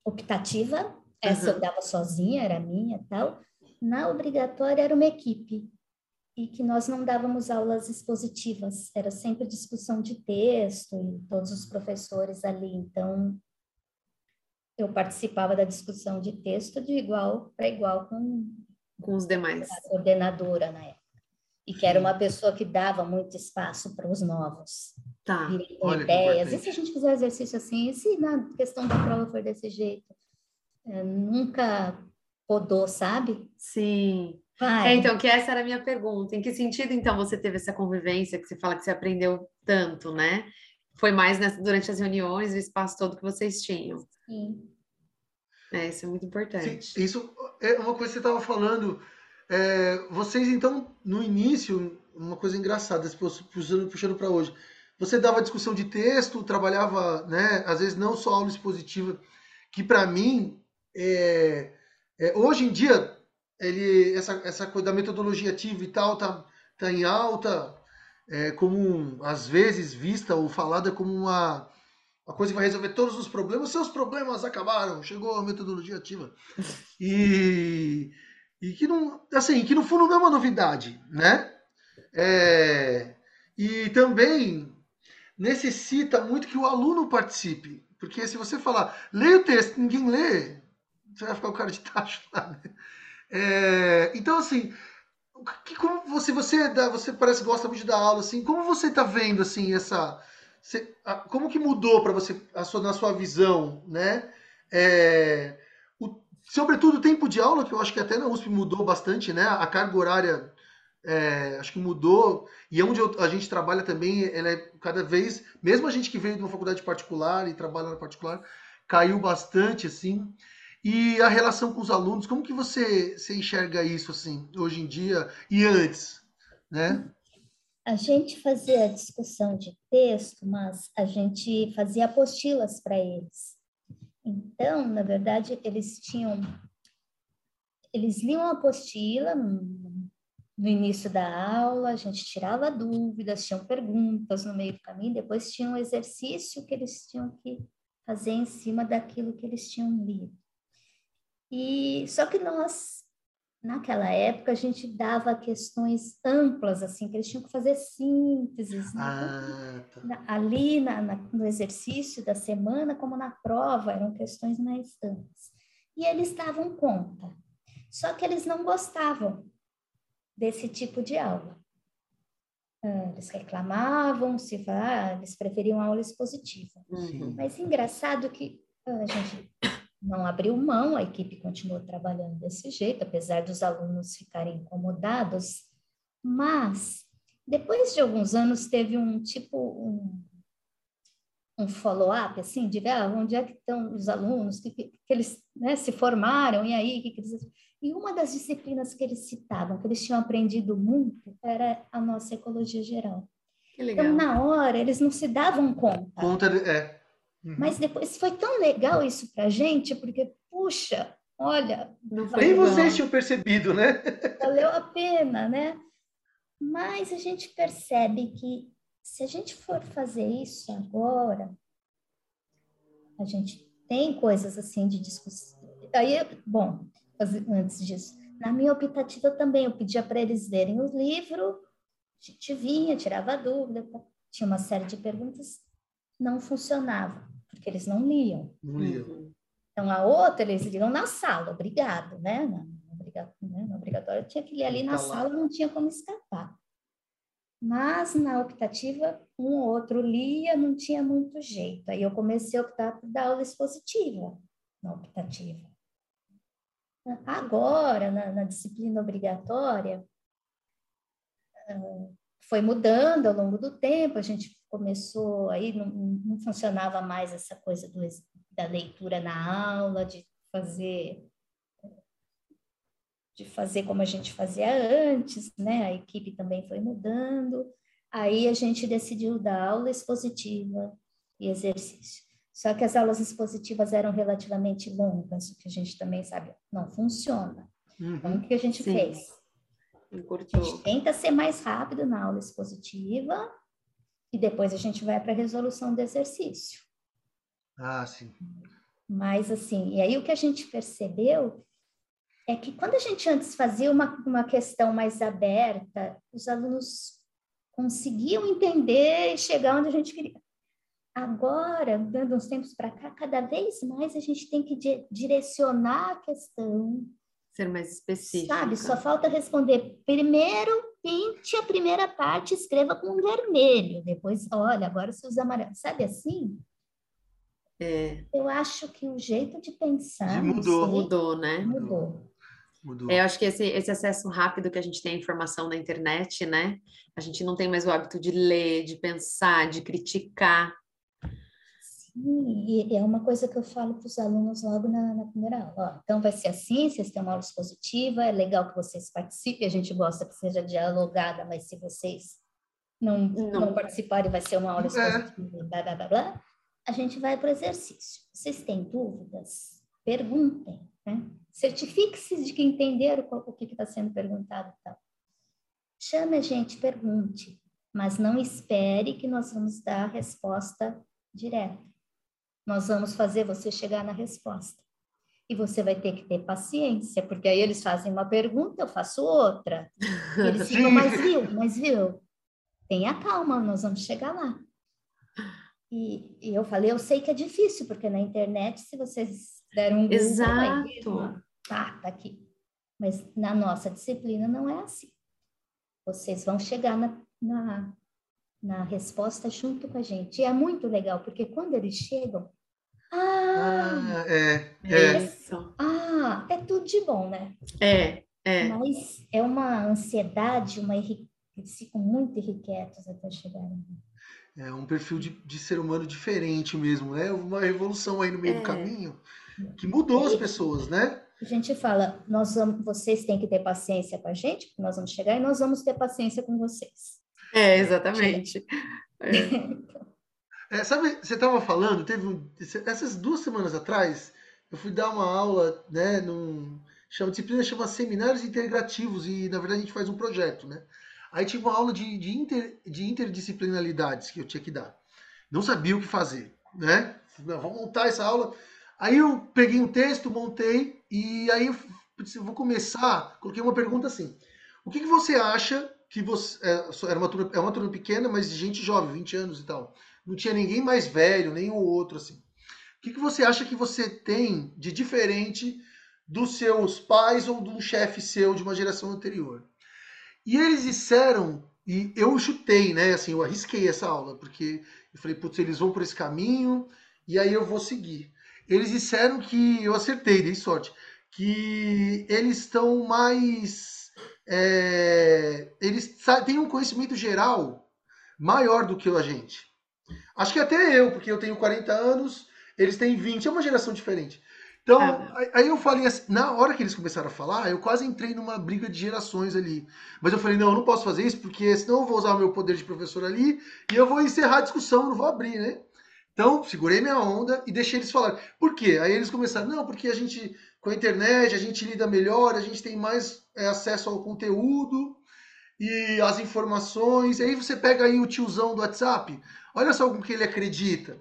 optativa. Essa uhum. eu dava sozinha, era minha tal. Na obrigatória, era uma equipe. E que nós não dávamos aulas expositivas. Era sempre discussão de texto e todos os professores ali. Então, eu participava da discussão de texto de igual para igual com, com os demais. A coordenadora na época. E que era uma pessoa que dava muito espaço para os novos. Tá. Com ideias. E se a gente fizer exercício assim, e se na questão da prova for desse jeito? É, nunca rodou, sabe? Sim. É, então, que essa era a minha pergunta. Em que sentido, então, você teve essa convivência que você fala que você aprendeu tanto, né? Foi mais nessa, durante as reuniões, o espaço todo que vocês tinham. Sim. É, isso é muito importante. Sim, isso é uma coisa que você estava falando. É, vocês, então, no início, uma coisa engraçada, puxando, para hoje. Você dava discussão de texto, trabalhava, né, às vezes não só aula expositiva, que para mim, é, é, hoje em dia, ele, essa, essa coisa da metodologia ativa e tal tá, tá em alta, é, como às vezes vista ou falada como uma, uma coisa que vai resolver todos os problemas. Seus problemas acabaram, chegou a metodologia ativa. E, e que não, assim, que no fundo não é uma novidade, né? É, e também necessita muito que o aluno participe. Porque se você falar, leia o texto, ninguém lê, você vai ficar o cara de tacho lá. Né? É, então, assim, que, como você, você, dá, você parece gosta muito dar aula, assim, como você está vendo, assim, essa... Você, a, como que mudou para você, a sua, na sua visão, né? É, sobretudo o tempo de aula, que eu acho que até na USP mudou bastante, né? A carga horária é, acho que mudou. E onde eu, a gente trabalha também, ela é cada vez, mesmo a gente que veio de uma faculdade particular e trabalha na particular, caiu bastante, assim. E a relação com os alunos, como que você, você enxerga isso, assim, hoje em dia e antes, né? A gente fazia discussão de texto, mas a gente fazia apostilas para eles. Então, na verdade, eles tinham... Eles liam a apostila no início da aula, a gente tirava dúvidas, tinham perguntas no meio do caminho, depois tinha um exercício que eles tinham que fazer em cima daquilo que eles tinham lido. E só que nós naquela época a gente dava questões amplas assim que eles tinham que fazer sínteses né? ah, tá. ali na, na, no exercício da semana como na prova eram questões mais amplas e eles davam conta só que eles não gostavam desse tipo de aula. Ah, eles reclamavam, se ah, eles preferiam aula expositiva. Uhum. Mas engraçado que ah, a gente não abriu mão, a equipe continuou trabalhando desse jeito, apesar dos alunos ficarem incomodados, mas depois de alguns anos teve um tipo um, um follow-up assim de ah, onde é que estão os alunos que, que, que eles né, se formaram e aí que, que eles e uma das disciplinas que eles citavam, que eles tinham aprendido muito, era a nossa ecologia geral. Então, na hora, eles não se davam conta. Conta, de, é. Uhum. Mas depois foi tão legal isso para a gente, porque, puxa, olha. Nem vocês tinham percebido, né? <laughs> Valeu a pena, né? Mas a gente percebe que se a gente for fazer isso agora, a gente tem coisas assim de discussão. Aí, bom, antes disso. Na minha optativa também, eu pedia para eles verem o livro, a gente vinha, tirava dúvida, tinha uma série de perguntas, não funcionava, porque eles não liam. Não liam. Então, a outra, eles liam na sala, obrigado, né? Na, né? no obrigatório, tinha que ler ali na tá sala, não tinha como escapar. Mas na optativa, um ou outro lia, não tinha muito jeito. Aí eu comecei a optar por dar aula expositiva na optativa. Agora, na, na disciplina obrigatória, ah, foi mudando ao longo do tempo, a gente começou, aí não, não funcionava mais essa coisa do, da leitura na aula, de fazer de fazer como a gente fazia antes, né? A equipe também foi mudando. Aí a gente decidiu dar aula expositiva e exercício. Só que as aulas expositivas eram relativamente longas, o que a gente também sabe, não funciona. Uhum. Então, o que a gente Sim. fez? A gente tenta ser mais rápido na aula expositiva e depois a gente vai para a resolução do exercício. Ah, sim. Mas, assim, e aí o que a gente percebeu é que quando a gente antes fazia uma, uma questão mais aberta, os alunos conseguiam entender e chegar onde a gente queria. Agora, dando uns tempos para cá, cada vez mais a gente tem que di direcionar a questão. Ser mais específico. Sabe, só falta responder. Primeiro, pinte a primeira parte, escreva com vermelho. Depois, olha, agora você usa amarelo. Sabe assim? É. Eu acho que o jeito de pensar. mudou. mudou, né? Mudou. Mudou. É, eu acho que esse, esse acesso rápido que a gente tem à informação na internet, né? A gente não tem mais o hábito de ler, de pensar, de criticar. Sim, e é uma coisa que eu falo para os alunos logo na, na primeira aula. Ó, então, vai ser assim, vocês têm uma aula expositiva, é legal que vocês participem, a gente gosta que seja dialogada, mas se vocês não, não. não participarem, vai ser uma aula é. expositiva, blá, blá, blá, blá. A gente vai para o exercício. Vocês têm dúvidas? Perguntem, né? Certifique-se de que entenderam o que está sendo perguntado. Então. Chame a gente, pergunte, mas não espere que nós vamos dar a resposta direta. Nós vamos fazer você chegar na resposta. E você vai ter que ter paciência, porque aí eles fazem uma pergunta, eu faço outra. E eles <laughs> ficam, mas viu, mas viu? Tenha calma, nós vamos chegar lá. E, e, eu falei, eu sei que é difícil, porque na internet, se vocês deram um Google, Exato. tá, tá aqui. Mas na nossa disciplina não é assim. Vocês vão chegar na, na, na resposta junto com a gente. E é muito legal, porque quando eles chegam, ah, ah é, é. Isso. Ah, é tudo de bom, né? É, é. Mas é uma ansiedade, uma eles ficam muito irrequietos até chegarem. É um perfil de, de ser humano diferente mesmo, né? Uma revolução aí no meio é. do caminho que mudou as pessoas, né? A gente fala, nós vamos, vocês têm que ter paciência com a gente, porque nós vamos chegar e nós vamos ter paciência com vocês. É, exatamente. É. <laughs> É, sabe, você estava falando, teve um, essas duas semanas atrás, eu fui dar uma aula, né, num chama disciplina chama seminários integrativos e na verdade a gente faz um projeto, né? Aí tive uma aula de, de, inter, de interdisciplinaridades que eu tinha que dar. Não sabia o que fazer, né? Vou montar essa aula. Aí eu peguei um texto, montei, e aí eu vou começar, coloquei uma pergunta assim. O que, que você acha que você. É, era uma turma, é uma turma pequena, mas de gente jovem, 20 anos e tal. Não tinha ninguém mais velho, o outro, assim. O que, que você acha que você tem de diferente dos seus pais ou de um chefe seu de uma geração anterior? E eles disseram, e eu chutei, né? Assim, eu arrisquei essa aula, porque eu falei, putz, eles vão por esse caminho, e aí eu vou seguir. Eles disseram que, eu acertei, dei sorte, que eles estão mais. É, eles têm um conhecimento geral maior do que a gente. Acho que até eu, porque eu tenho 40 anos, eles têm 20, é uma geração diferente. Então, é. aí eu falei assim, na hora que eles começaram a falar, eu quase entrei numa briga de gerações ali. Mas eu falei, não, eu não posso fazer isso, porque senão eu vou usar o meu poder de professor ali e eu vou encerrar a discussão, não vou abrir, né? Então, segurei minha onda e deixei eles falarem. Por quê? Aí eles começaram, não, porque a gente, com a internet, a gente lida melhor, a gente tem mais é, acesso ao conteúdo e às informações. Aí você pega aí o tiozão do WhatsApp, olha só com que ele acredita.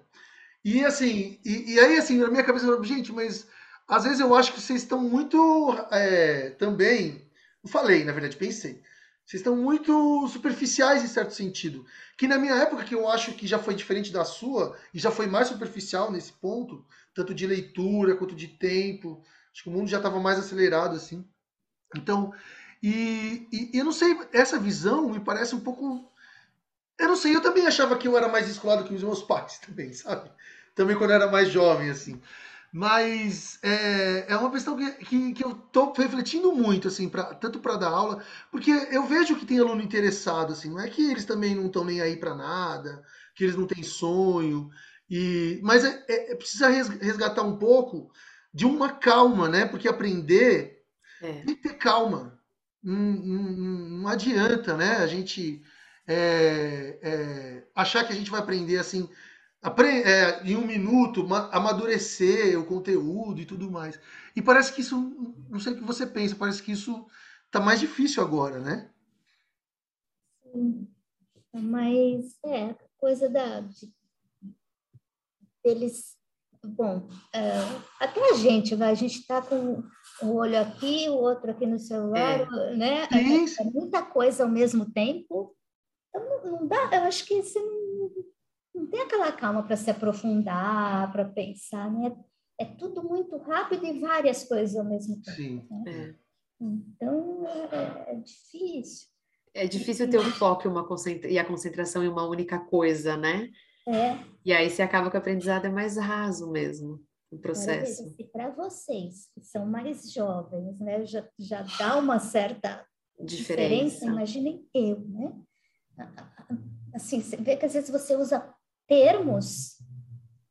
E assim, e, e aí assim, na minha cabeça, gente, mas às vezes eu acho que vocês estão muito é, também. Falei, na verdade, pensei. Vocês estão muito superficiais em certo sentido. Que na minha época, que eu acho que já foi diferente da sua, e já foi mais superficial nesse ponto, tanto de leitura quanto de tempo. Acho que o mundo já estava mais acelerado, assim. Então, e, e, eu não sei, essa visão me parece um pouco. Eu não sei, eu também achava que eu era mais escolado que os meus pais <laughs> também, sabe? Também quando eu era mais jovem, assim. Mas é, é uma questão que, que, que eu estou refletindo muito, assim, pra, tanto para dar aula, porque eu vejo que tem aluno interessado, assim, não é que eles também não estão nem aí para nada, que eles não têm sonho, e mas é, é, é, precisa resgatar um pouco de uma calma, né? Porque aprender é. tem que ter calma. Não, não, adianta, né? A gente é, é, achar que a gente vai aprender assim é, em um minuto, amadurecer o conteúdo e tudo mais. E parece que isso, não sei o que você pensa, parece que isso está mais difícil agora, né? Sim, mas é coisa da de, deles. Bom, é, até a gente, vai, a gente está com o olho aqui, o outro aqui no celular, é. né? É, é, muita coisa ao mesmo tempo. Então, não, não dá, eu acho que você não não tem aquela calma para se aprofundar, para pensar, né? É tudo muito rápido e várias coisas ao mesmo tempo. Sim. Né? É. Então, é, é, difícil. É difícil ter o foco e, uma concentra... e a concentração em uma única coisa, né? É. E aí você acaba que o aprendizado é mais raso mesmo. O processo. Se para vocês, que são mais jovens, né, já, já dá uma certa diferença, diferença imaginem eu, né? Assim, você vê que às vezes você usa termos,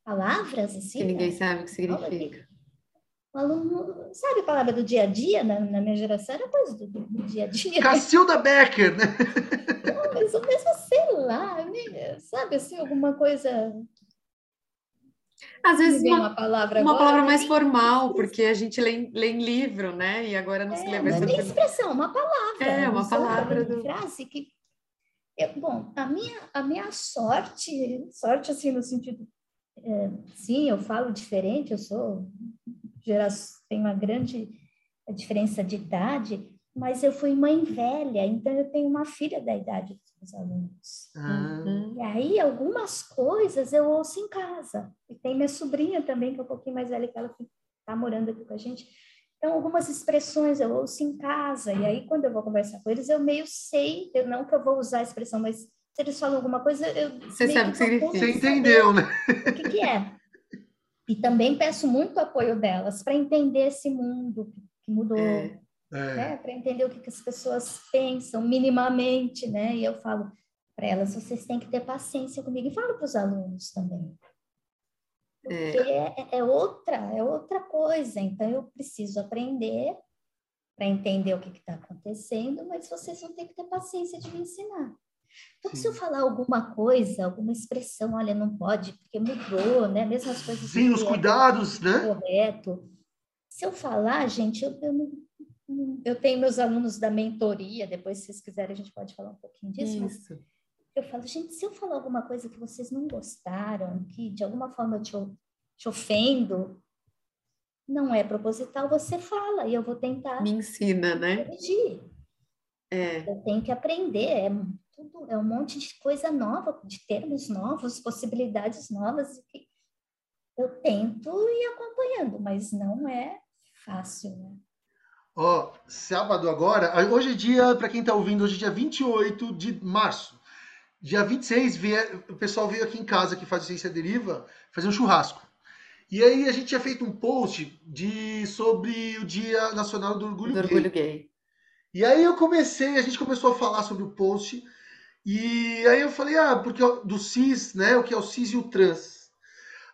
palavras assim. Que ninguém né? sabe o que significa. O aluno sabe a palavra do dia a dia, na, na minha geração era coisa do, do, dia a dia. Cacilda Becker, né? Não, mas mesmo sei lá, sabe assim, alguma coisa às vezes uma, uma, palavra, uma palavra mais formal, porque a gente lê, lê em livro, né? E agora não é, se mais. Não é expressão, uma palavra. É, uma palavra. Do... Frase que... Eu, bom, a minha, a minha sorte, sorte assim no sentido... É, sim, eu falo diferente, eu sou... Geração, tenho uma grande diferença de idade, mas eu fui mãe velha, então eu tenho uma filha da idade dos alunos. Ah. E aí, algumas coisas eu ouço em casa. E tem minha sobrinha também, que é um pouquinho mais velha, que ela está morando aqui com a gente. Então, algumas expressões eu ouço em casa. E aí, quando eu vou conversar com eles, eu meio sei, eu não que eu vou usar a expressão, mas se eles falam alguma coisa, eu. Você sabe o que significa. Você entendeu, né? O que, que é? E também peço muito apoio delas para entender esse mundo que mudou. É é. né? Para entender o que, que as pessoas pensam minimamente, né? E eu falo para elas, vocês têm que ter paciência comigo. E falo para os alunos também. Porque é. É, é outra, é outra coisa. Então, eu preciso aprender para entender o que está acontecendo, mas vocês vão ter que ter paciência de me ensinar. Então, Sim. se eu falar alguma coisa, alguma expressão, olha, não pode, porque mudou, né? Mesmo as coisas. Sim, os cuidados, né? Correto. Se eu falar, gente, eu, eu não eu tenho meus alunos da mentoria, depois, se vocês quiserem, a gente pode falar um pouquinho disso. Isso. eu falo, gente, se eu falar alguma coisa que vocês não gostaram, que de alguma forma eu te, te ofendo, não é proposital, você fala e eu vou tentar. Me ensina, né? Corrigir. É. Eu tenho que aprender, é, tudo, é um monte de coisa nova, de termos novos, possibilidades novas, que eu tento ir acompanhando, mas não é fácil, né? Ó, sábado agora, hoje é dia, para quem está ouvindo, hoje é dia 28 de março. Dia 26, veio, o pessoal veio aqui em casa, que faz Ciência Deriva, fazer um churrasco. E aí a gente tinha feito um post de, sobre o Dia Nacional do Orgulho, do Gay. Orgulho Gay. E aí eu comecei, a gente começou a falar sobre o post, e aí eu falei, ah, porque do cis, né, o que é o cis e o trans.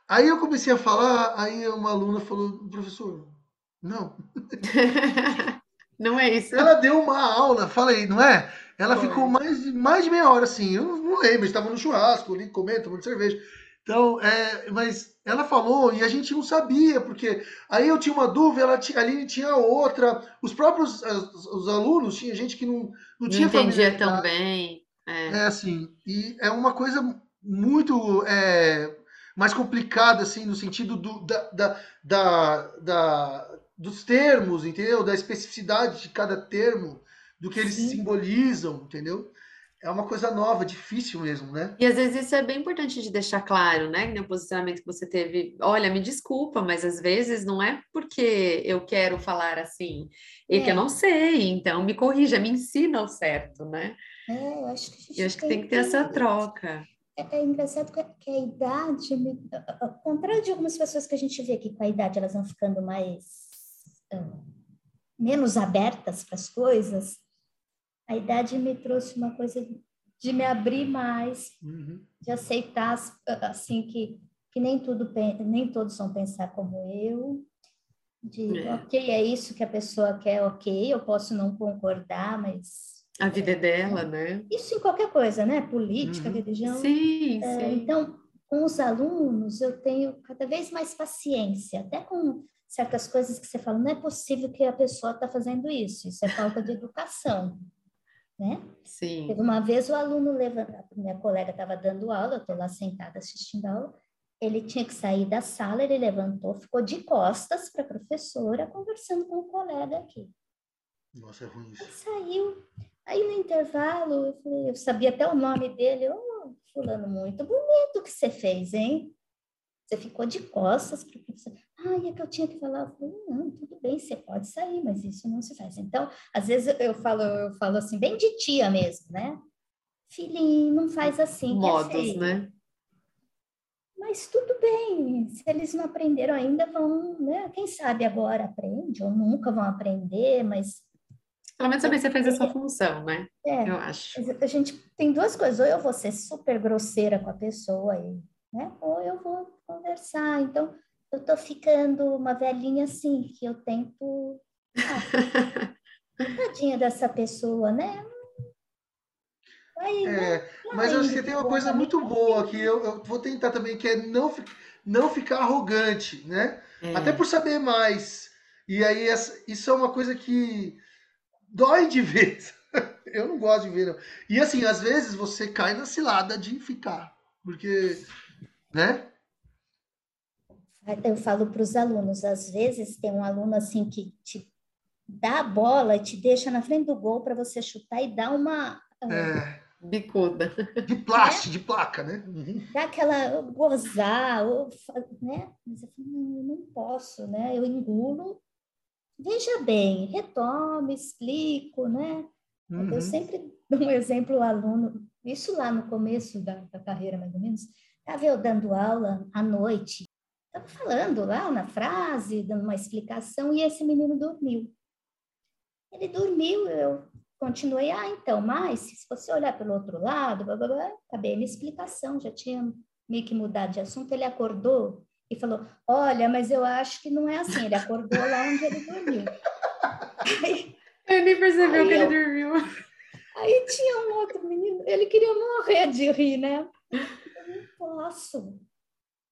Aí eu comecei a falar, aí uma aluna falou, professor, não. <laughs> não é isso. Ela deu uma aula, falei, não é? Ela Foi. ficou mais, mais de meia hora assim. Eu não lembro, estava no churrasco, ali comendo, tomando cerveja. Então, é, mas ela falou e a gente não sabia, porque aí eu tinha uma dúvida, ela tinha, ali tinha outra. Os próprios os alunos, tinha gente que não, não, tinha não entendia tão bem. É. é assim, e é uma coisa muito é, mais complicada, assim, no sentido do, da, da, da, da dos termos, entendeu? Da especificidade de cada termo, do que eles Sim. simbolizam, entendeu? É uma coisa nova, difícil mesmo, né? E às vezes isso é bem importante de deixar claro, né? No posicionamento que você teve. Olha, me desculpa, mas às vezes não é porque eu quero falar assim, é, que eu não sei, então me corrija, me ensina o certo, né? É, eu acho que, eu acho que tem que ter essa troca. É, é engraçado que a idade, ao contrário de algumas pessoas que a gente vê que com a idade elas vão ficando mais menos abertas para as coisas, a idade me trouxe uma coisa de me abrir mais, uhum. de aceitar assim que, que nem tudo nem todos vão pensar como eu, de é. ok é isso que a pessoa quer, ok, eu posso não concordar, mas a vida é dela, né? Isso em qualquer coisa, né? Política, uhum. religião. Sim, é, sim. Então, com os alunos, eu tenho cada vez mais paciência, até com certas coisas que você fala, não é possível que a pessoa está fazendo isso, isso é falta de educação, né? Sim. Teve uma vez o aluno levanta, minha colega estava dando aula, eu estou lá sentada assistindo a aula, ele tinha que sair da sala, ele levantou, ficou de costas para a professora, conversando com o colega aqui. Nossa, é ruim isso. saiu. Aí no intervalo, eu, falei, eu sabia até o nome dele, ô, oh, fulano, muito bonito que você fez, hein? Você ficou de costas para o professor. Ah, é que eu tinha que falar. Eu falei, não, tudo bem, você pode sair, mas isso não se faz. Então, às vezes eu falo, eu falo assim, bem de tia mesmo, né? Filhinho, não faz assim. Modos, é né? Mas tudo bem, se eles não aprenderam ainda, vão, né? Quem sabe agora aprende, ou nunca vão aprender, mas. Pelo menos também você fez a sua função, né? É, eu acho. A gente tem duas coisas, ou eu vou ser super grosseira com a pessoa, e, né? Ou eu vou conversar. Então, eu tô ficando uma velhinha assim, que eu tento. Ah, tadinha dessa pessoa, né? Aí, é, mas eu acho que tem uma coisa muito boa que eu, eu, vou tentar também, que é não, não ficar arrogante, né? É. Até por saber mais. E aí, essa, isso é uma coisa que dói de ver. <laughs> eu não gosto de ver, não. E assim, às vezes você cai na cilada de ficar. Porque, né? Eu falo para os alunos, às vezes tem um aluno assim que te dá a bola e te deixa na frente do gol para você chutar e dar uma. É. Bicuda. De plástico, é? de placa, né? Uhum. Dá aquela gozar, ou, né? Mas eu falo, não, eu não posso, né? Eu engulo. Veja bem, retome, explico, né? Uhum. Eu sempre dou um exemplo ao aluno, isso lá no começo da, da carreira, mais ou menos, estava eu dando aula à noite, estava falando lá na frase, dando uma explicação, e esse menino dormiu. Ele dormiu, eu continuei, ah, então, mas se você olhar pelo outro lado, blá, blá, blá, acabei minha explicação, já tinha meio que mudado de assunto, ele acordou e falou, olha, mas eu acho que não é assim, ele acordou lá onde ele dormiu. Aí, eu nem percebeu que eu, ele dormiu. Aí tinha um outro menino, ele queria morrer de rir, né? Eu não posso,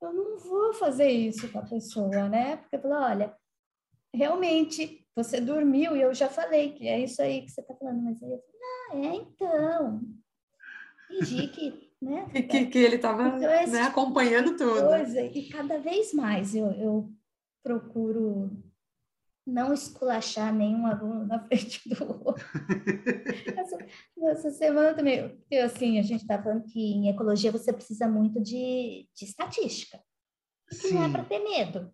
eu não vou fazer isso com a pessoa, né? Porque falou, olha, realmente você dormiu e eu já falei que é isso aí que você está falando, mas aí eu falei, ah, é então. Fingi que, né? <laughs> que, que ele estava então, né, tipo acompanhando tudo. Coisa, e cada vez mais eu, eu procuro não esculachar nenhum aluno na <laughs> frente do outro. <laughs> essa, essa, semana também, porque assim, a gente está falando que em ecologia você precisa muito de, de estatística. Que não é para ter medo,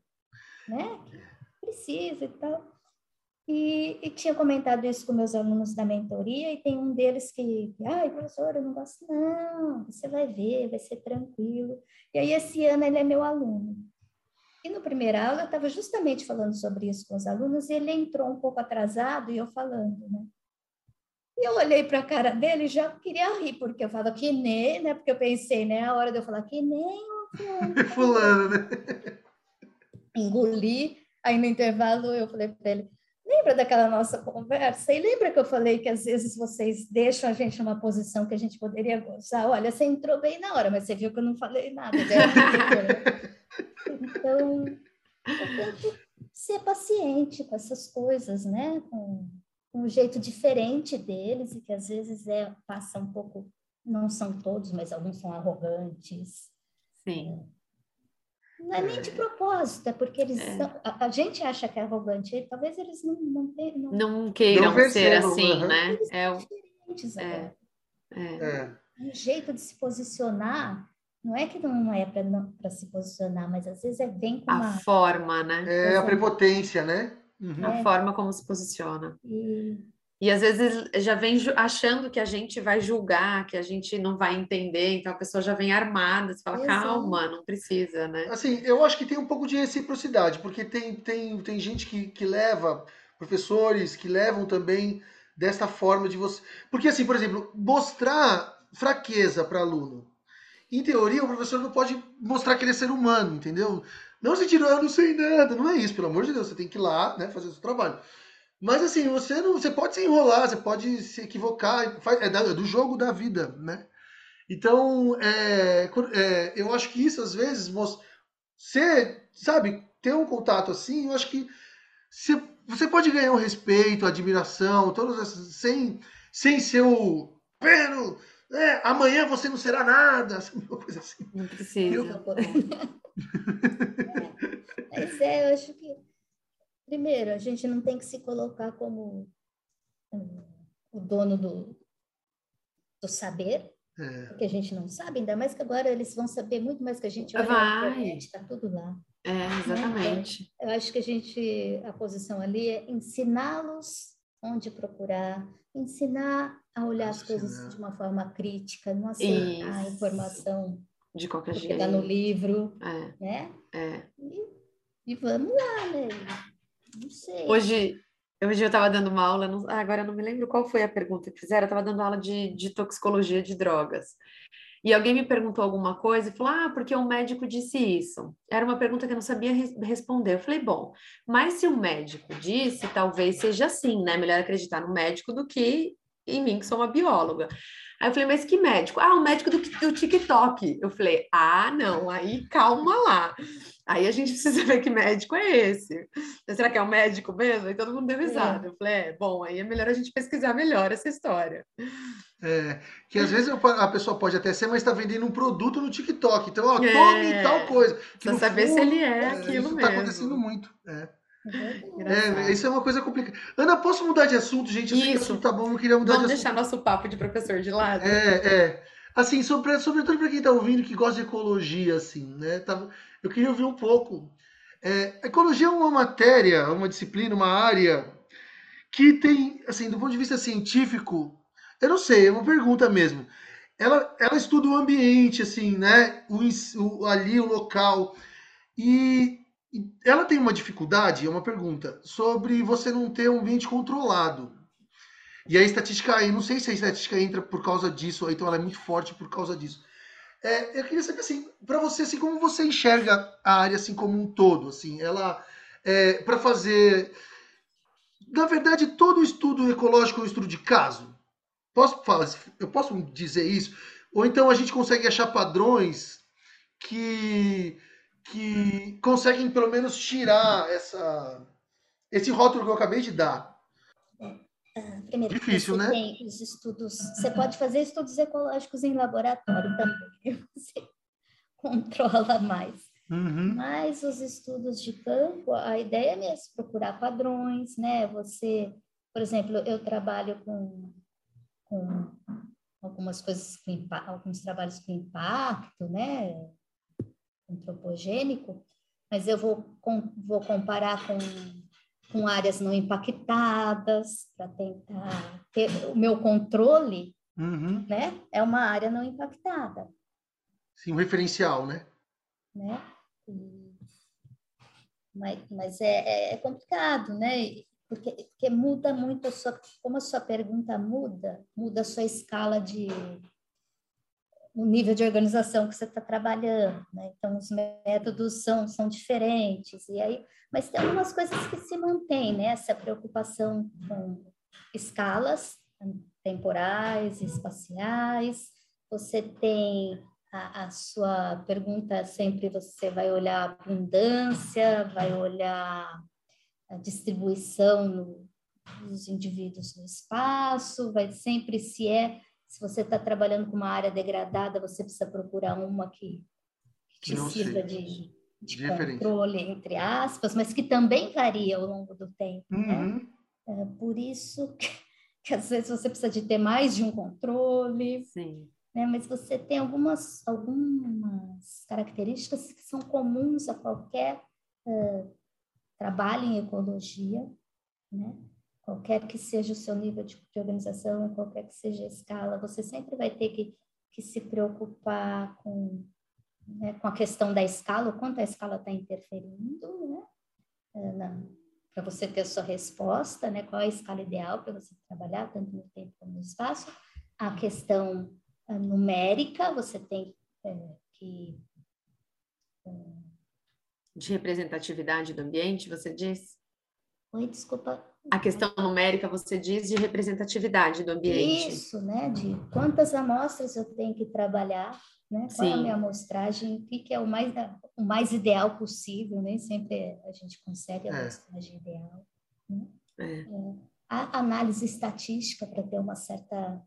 né? Precisa e tal. E, e, tinha comentado isso com meus alunos da mentoria, e tem um deles que, ai, professora, eu não gosto, não, você vai ver, vai ser tranquilo. E aí, esse ano, ele é meu aluno. E no primeiro aula, eu estava justamente falando sobre isso com os alunos, e ele entrou um pouco atrasado, e eu falando, né? E eu olhei para a cara dele e já queria rir, porque eu falo que nem, né? Porque eu pensei, né? A hora de eu falar que nem <laughs> fulano. né? <laughs> Engoli. Aí no intervalo eu falei para ele, Lembra daquela nossa conversa? E lembra que eu falei que às vezes vocês deixam a gente numa posição que a gente poderia gozar? Olha, você entrou bem na hora, mas você viu que eu não falei nada. <laughs> então, eu tento ser paciente com essas coisas, né? Com, com um jeito diferente deles e que às vezes é passa um pouco, não são todos, mas alguns são arrogantes. Sim. Não é nem de propósito, é porque eles é. são, a, a, gente acha que é arrogante, talvez eles não não, não, não queiram não ser assim, né? Eles é o é, é. é. Um jeito de se posicionar não é que não é para se posicionar, mas às vezes é bem com a uma... forma, né? É a prepotência, né? Uhum. A forma como se posiciona. E e às vezes já vem achando que a gente vai julgar, que a gente não vai entender, então a pessoa já vem armada, você fala, Exato. calma, não precisa, né? Assim, eu acho que tem um pouco de reciprocidade, porque tem, tem, tem gente que, que leva, professores que levam também desta forma de você. Porque, assim, por exemplo, mostrar fraqueza para aluno. Em teoria, o professor não pode mostrar que ele é ser humano, entendeu? Não se tirar, eu não sei nada, não é isso, pelo amor de Deus, você tem que ir lá, né, fazer o seu trabalho. Mas assim, você não, você pode se enrolar, você pode se equivocar, é, do jogo da vida, né? Então, é, é, eu acho que isso às vezes você, sabe, ter um contato assim, eu acho que você, você pode ganhar um respeito, admiração, todas essas, sem, sem ser o pero, é, amanhã você não será nada, <laughs> uma coisa assim. Não precisa. Eu... <laughs> é, mas é, eu acho que Primeiro, a gente não tem que se colocar como o dono do, do saber, é. porque a gente não sabe, ainda mais que agora eles vão saber muito mais que a gente. Vai. Está tudo lá. É, exatamente. Né? Eu acho que a gente, a posição ali é ensiná-los onde procurar, ensinar a olhar as coisas de uma forma crítica, não aceitar a informação De qualquer porque jeito. Está no livro, É, né? é. E, e vamos lá, né? Não sei. Hoje, hoje eu estava dando uma aula, não- ah, agora eu não me lembro qual foi a pergunta que fizeram, eu estava dando aula de, de toxicologia de drogas. E alguém me perguntou alguma coisa e falou: Ah, porque um médico disse isso. Era uma pergunta que eu não sabia res- responder. Eu falei: Bom, mas se um médico disse, talvez seja assim, né? Melhor acreditar no médico do que em mim, que sou uma bióloga. Aí eu falei: Mas que médico? Ah, o médico do, do TikTok. Eu falei: Ah, não, aí calma lá. Aí a gente <laughs> precisa ver que médico é esse. Será que é um médico mesmo? Aí todo mundo deu risada. Eu falei: É, bom, aí é melhor a gente pesquisar melhor essa história. É, que às vezes a pessoa pode até ser, mas está vendendo um produto no TikTok. Então, ó, É. tome tal coisa. Precisa saber se fundo, ele é é, aquilo isso mesmo. está acontecendo muito. É. É. Engraçado. É, isso é uma coisa complicada. Ana, posso mudar de assunto, gente? Eu sei que o Isso. assunto tá bom, eu queria mudar Vamos de deixar assunto. nosso papo de professor de lado? É, é. Assim, sobre, sobretudo para quem está ouvindo que gosta de ecologia, assim, né? Tava- eu queria ouvir um pouco. É, ecologia é uma matéria, uma disciplina, uma área que tem, assim, do ponto de vista científico, eu não sei, é uma pergunta mesmo. Ela, ela estuda o ambiente, assim, né? O, o- ali, o local. E ela tem uma dificuldade, é uma pergunta, sobre você não ter um ambiente controlado. E a estatística, eu não sei se a estatística entra por causa disso, então ela é muito forte por causa disso. É, eu queria saber assim, para você, assim, como você enxerga a área assim como um todo, assim, ela é, para fazer, na verdade, todo estudo ecológico é um estudo de caso. Posso eu posso dizer isso? Ou então a gente consegue achar padrões que que conseguem pelo menos tirar essa esse rótulo que eu acabei de dar. Primeiro, Difícil, você né? os estudos, você pode fazer estudos ecológicos em laboratório também, você <laughs> controla mais. Uhum. Mas os estudos de campo, a ideia é mesmo procurar padrões, né? Você, por exemplo, eu trabalho com, com algumas coisas, com alguns trabalhos com impacto, né? Antropogênico, mas eu vou, com, vou comparar com, com áreas não impactadas para tentar ter o meu controle, Uhum. né? É uma área não impactada, Sim, um referencial, né? né? E- mas, mas é, é- é complicado, né? Porque, porque muda muito a sua, como a sua pergunta muda, muda a sua escala de o nível de organização que você está trabalhando, né? Então os métodos são são diferentes e aí, mas tem algumas coisas que se mantêm, né? Essa preocupação com escalas temporais, espaciais. Você tem a, a sua pergunta sempre você vai olhar abundância, vai olhar a distribuição no, dos indivíduos no espaço, vai sempre se é se você está trabalhando com uma área degradada, você precisa procurar uma que, que Que não te sirva de, de controle, entre aspas, mas que também varia ao longo do tempo. Né? Uhum. É por isso que, que às vezes você precisa de ter mais de um controle, Sim. né? mas você tem algumas, algumas características que são comuns a qualquer eh, trabalho em ecologia, né? Qualquer que seja o seu nível de, de organização, qualquer que seja a escala, você sempre vai ter que, que se preocupar com, né, com a questão da escala, o quanto a escala está interferindo, né? para você ter a sua resposta, né? qual é a escala ideal para você trabalhar, tanto no tempo como no espaço. A questão uh, numérica, você tem é, que... De representatividade do ambiente, você diz? Oi, desculpa. A questão numérica, você diz de representatividade do ambiente. Isso, né? De quantas amostras eu tenho que trabalhar, né? Qual é a Sim. minha amostragem, o que, que é o mais, o mais ideal possível, nem sempre a gente consegue a É. amostragem ideal. Né? É, A análise estatística para ter uma certa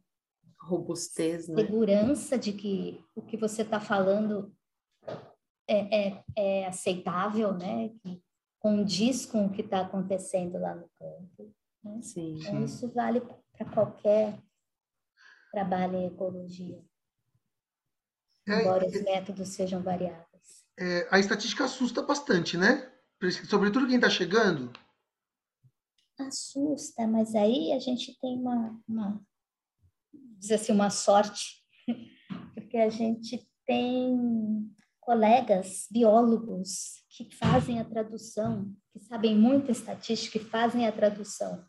robustez, né? segurança de que o que você está falando é, é, é aceitável, né? Que condiz com o que está acontecendo lá no campo. Né? Sim. Então, Sim. isso vale para qualquer trabalho em ecologia, É, embora é- os métodos sejam variáveis. É, a estatística assusta bastante, né? Sobretudo quem está chegando. Assusta, mas aí a gente tem uma, uma dizer assim, uma sorte, <laughs> porque a gente tem colegas biólogos que fazem a tradução, que sabem muito estatística e fazem a tradução.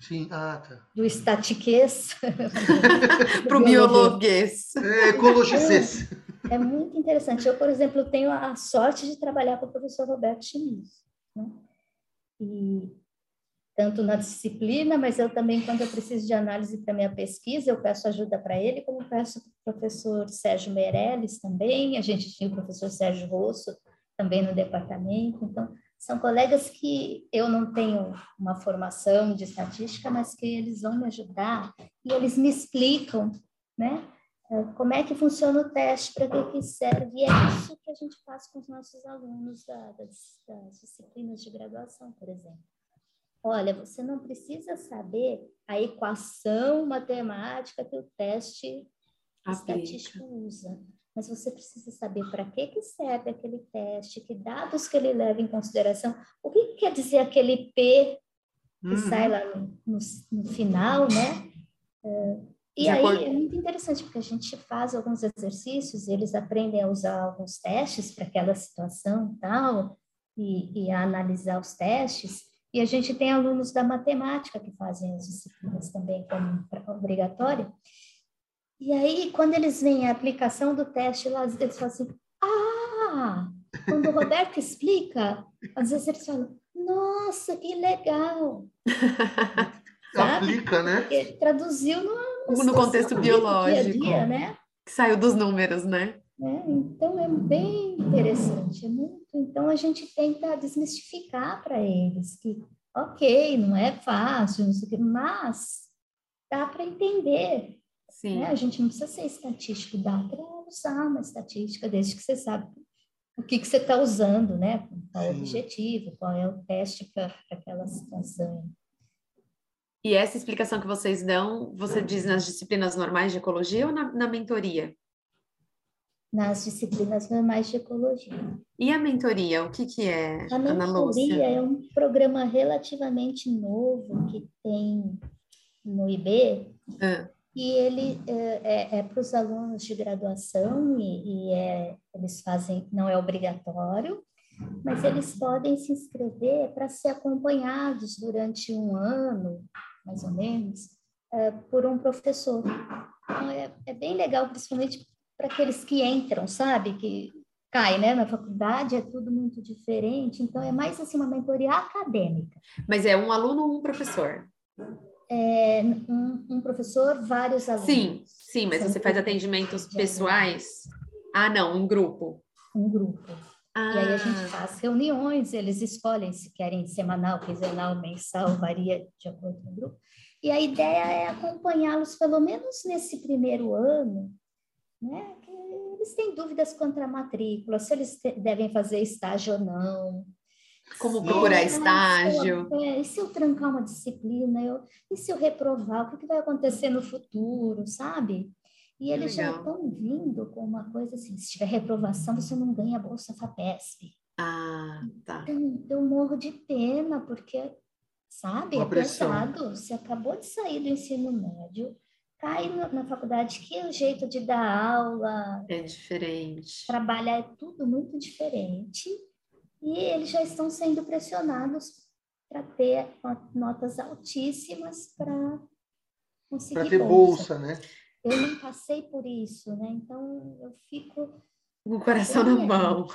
Sim, ah, tá. Do estatiquês <laughs> para o biologuês. É, ecologices. É, é, muito interessante. Eu, por exemplo, tenho a sorte de trabalhar com o professor Roberto Chimiz. Né? E tanto na disciplina, mas eu também, quando eu preciso de análise para minha pesquisa, eu peço ajuda para ele, como peço para o professor Sérgio Meirelles também, a gente tinha o professor Sérgio Rosso também no departamento, então são colegas que eu não tenho uma formação de estatística, mas que eles vão me ajudar e eles me explicam, né, eh, como é que funciona o teste, para que, que serve, e é isso que a gente faz com os nossos alunos das, das disciplinas de graduação, por exemplo. Olha, você não precisa saber a equação matemática que o teste Aplica. estatístico usa, mas você precisa saber para que, que serve aquele teste, que dados que ele leva em consideração, o que, que quer dizer aquele P que uhum. sai lá no, no, no final, né? Uh, e aí acordo. é muito interessante, porque a gente faz alguns exercícios, eles aprendem a usar alguns testes para aquela situação tal, e, e a analisar os testes, e a gente tem alunos da matemática que fazem as disciplinas também como obrigatória. E aí, quando eles veem a aplicação do teste, lá, eles falam assim, ah! Quando o Roberto explica, às vezes eles falam, nossa, que legal! <laughs> Aplica, né? Porque traduziu no, no contexto biológico. Dia dia, né? Que saiu dos números, né? Né? Então, é bem interessante. É muito... Então, a gente tenta desmistificar para eles que, ok, não é fácil, não sei o que, mas dá para entender. Sim. Né? A gente não precisa ser estatístico, dá para usar uma estatística, desde que você sabe o que, que você está usando, né? Qual é o objetivo, qual é o teste para aquela situação. E essa explicação que vocês dão, você diz nas disciplinas normais de ecologia ou na, na mentoria? nas disciplinas normais de ecologia. E a mentoria, o que, que é? A mentoria é um programa relativamente novo que tem no IB, ah. E ele é, é, é para os alunos de graduação, e, e é, eles fazem, não é obrigatório, mas eles podem se inscrever para ser acompanhados durante um ano, mais ou menos, é, por um professor. Então, é, é bem legal, principalmente para aqueles que entram, sabe? Que cai, né? Na faculdade é tudo muito diferente, então é mais assim uma mentoria acadêmica. Mas é um aluno um professor? É um, um professor, vários alunos. Sim, sim, mas você faz atendimentos pessoais? Ah, não, um grupo. Um grupo. Ah. E aí a gente ah. faz reuniões, eles escolhem se querem semanal, quinzenal, mensal, varia de acordo com o grupo. E a ideia é acompanhá-los pelo menos nesse primeiro ano, né? Que eles têm dúvidas quanto à matrícula, se eles devem fazer estágio ou não. Como procurar é, estágio. Se eu, é, e se eu trancar uma disciplina? Eu, e se eu reprovar? O que, vai acontecer no futuro, sabe? E eles Legal. já estão vindo com uma coisa assim, se tiver reprovação, você não ganha a Bolsa FAPESP. Ah, tá. Então, eu morro de pena, porque, sabe, é pesado. Você acabou de sair do ensino médio, cai na faculdade que o jeito de dar aula é diferente. Trabalhar é tudo muito diferente. E eles já estão sendo pressionados para ter notas altíssimas para conseguir para ter bolsa. bolsa, né? Eu não passei por isso, né? Então eu fico com o coração na mão.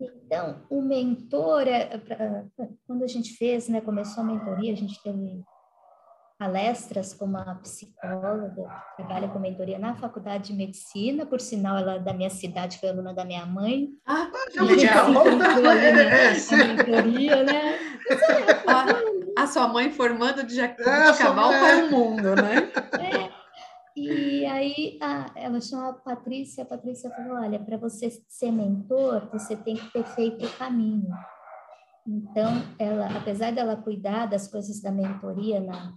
Então, o mentor, é, quando a gente fez, né, começou a mentoria, a gente teve palestras com uma psicóloga que trabalha com mentoria na faculdade de medicina, por sinal ela é da minha cidade, foi aluna da minha mãe. Ah, legal! a mentoria, né? A, a, sua mãe formando de Jacaval é, para o mundo, né? É. E aí a, ela chama a Patrícia, a Patrícia falou, olha, para você ser mentor, você tem que ter feito o caminho. Então, ela, apesar dela cuidar das coisas da mentoria na,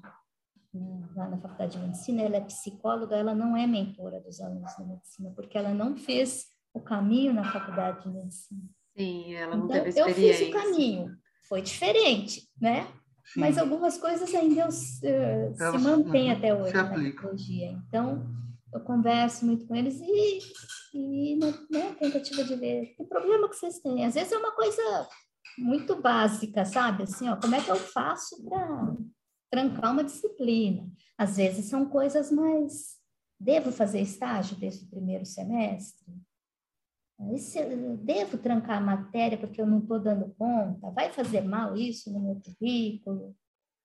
lá na faculdade de medicina, ela é psicóloga, ela não é mentora dos alunos de medicina, porque ela não fez o caminho na faculdade de medicina. Sim, ela não então, teve experiência. Eu fiz o caminho, foi diferente, né? Sim. Mas algumas coisas ainda eu, uh, se mantêm até hoje na psicologia. Então, eu converso muito com eles e e né, tentativa de ver que problema que vocês têm. Às vezes é uma coisa muito básica, sabe? Assim, ó, como é que eu faço para trancar uma disciplina? Às vezes são coisas mais. Devo fazer estágio desde o primeiro semestre? Devo trancar a matéria porque eu não estou dando conta? Vai fazer mal isso no meu currículo?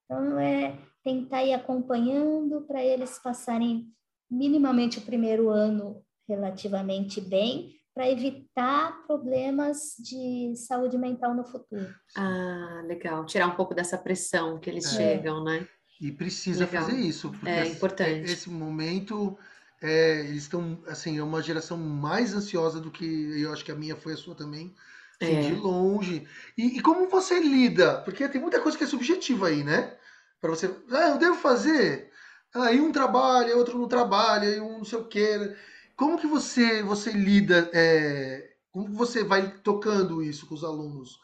Então, é tentar ir acompanhando para eles passarem minimamente o primeiro ano relativamente bem, para evitar problemas de saúde mental no futuro. Ah, legal. Tirar um pouco dessa pressão que eles é. chegam, né? E precisa legal. fazer isso. Porque é importante. Esse momento, é, eles estão, assim, é uma geração mais ansiosa do que eu acho que a minha foi a sua também. Assim, é. De longe. E, e, como você lida? Porque tem muita coisa que é subjetiva aí, né? Para você. Ah, eu devo fazer. Aí ah, um trabalha, outro não trabalha, e um não sei o quê. Como que você, você lida, é, como você vai tocando isso com os alunos?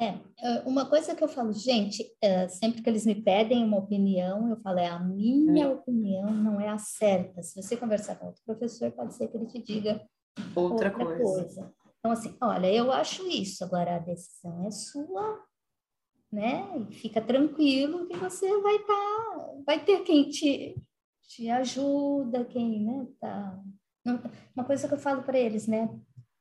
É, é, uma coisa que eu falo, gente, é, sempre que eles me pedem uma opinião, eu falo, é a minha é. opinião, não é a certa. Se você conversar com outro professor, pode ser que ele te diga outra, outra coisa. coisa. Então, assim, olha, eu acho isso, agora a decisão é sua, né? E fica tranquilo que você vai estar, tá, vai ter quem te, te ajuda, quem, né, tá... Não, uma coisa que eu falo para eles, né,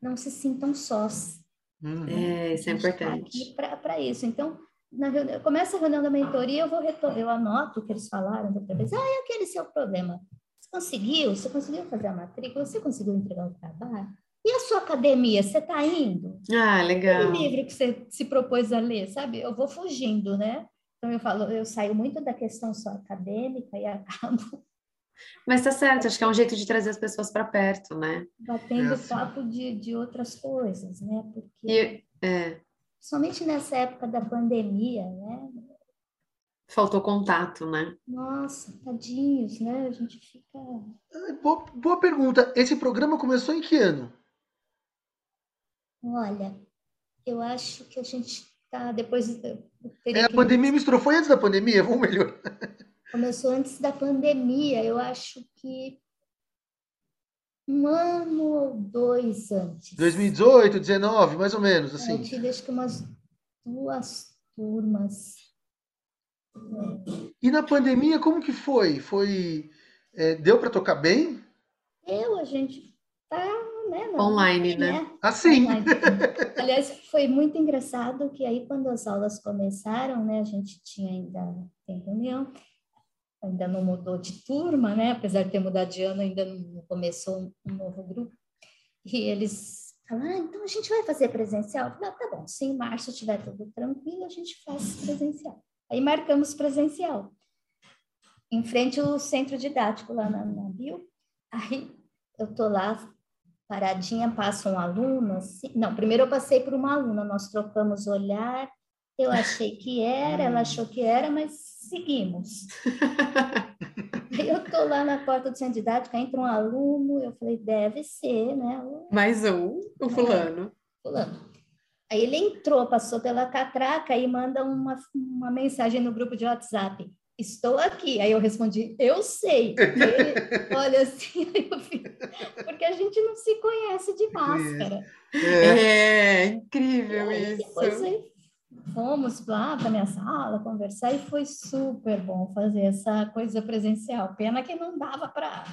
não se sintam sós. Uhum. É, isso é tá importante. Tá para isso. Então, na reunião, começa a reunião da mentoria, eu vou eu anoto o que eles falaram da vez. Ah, é aquele seu problema. Você conseguiu? Você conseguiu fazer a matrícula? Você conseguiu entregar o trabalho? E a sua academia, você está indo? Ah, legal. O livro que você se propôs a ler, sabe? Eu vou fugindo, né? Então eu falo, eu saio muito da questão só acadêmica e <laughs> acabo mas tá certo, acho que é um jeito de trazer as pessoas para perto, né? Batendo é assim. papo de, de outras coisas, né? Porque, e, é. somente nessa época da pandemia, né? Faltou contato, né? Nossa, tadinhos, né? A gente fica. Boa, boa pergunta. Esse programa começou em que ano? Olha, eu acho que a gente tá depois. É, a pandemia misturou. Foi antes da pandemia? Vamos melhor. Começou antes da pandemia, eu acho que um ano ou dois antes. 2018, 19, mais ou menos, assim. Eu tive acho que umas duas turmas. E na pandemia, como que foi? Foi é, deu para tocar bem? Eu, a gente tá né, online, né? né? Assim. Online. Aliás, foi muito engraçado que aí quando as aulas começaram, né, a gente tinha ainda tem reunião ainda não mudou de turma, né? Apesar de ter mudado de ano, ainda não começou um novo grupo. E eles falaram, ah, então a gente vai fazer presencial? Falei, tá bom, se em março estiver tudo tranquilo, a gente faz presencial. Aí marcamos presencial. Em frente ao centro didático lá na, na Bio. Aí eu tô lá paradinha, passa um aluno, assim... não, primeiro eu passei por uma aluna, nós trocamos olhar, eu achei que era, ela achou que era, mas seguimos. eu tô lá na porta do centro didático, entra um aluno, eu falei, deve ser, né? Mais um, o é, fulano. Fulano. Aí ele entrou, passou pela catraca e manda uma, uma mensagem no grupo de WhatsApp. Estou aqui. Aí eu respondi, eu sei. Ele, <laughs> olha assim, porque a gente não se conhece de máscara. É, é incrível isso. Depois fomos lá para minha sala conversar e foi super bom fazer essa coisa presencial. Pena que não dava para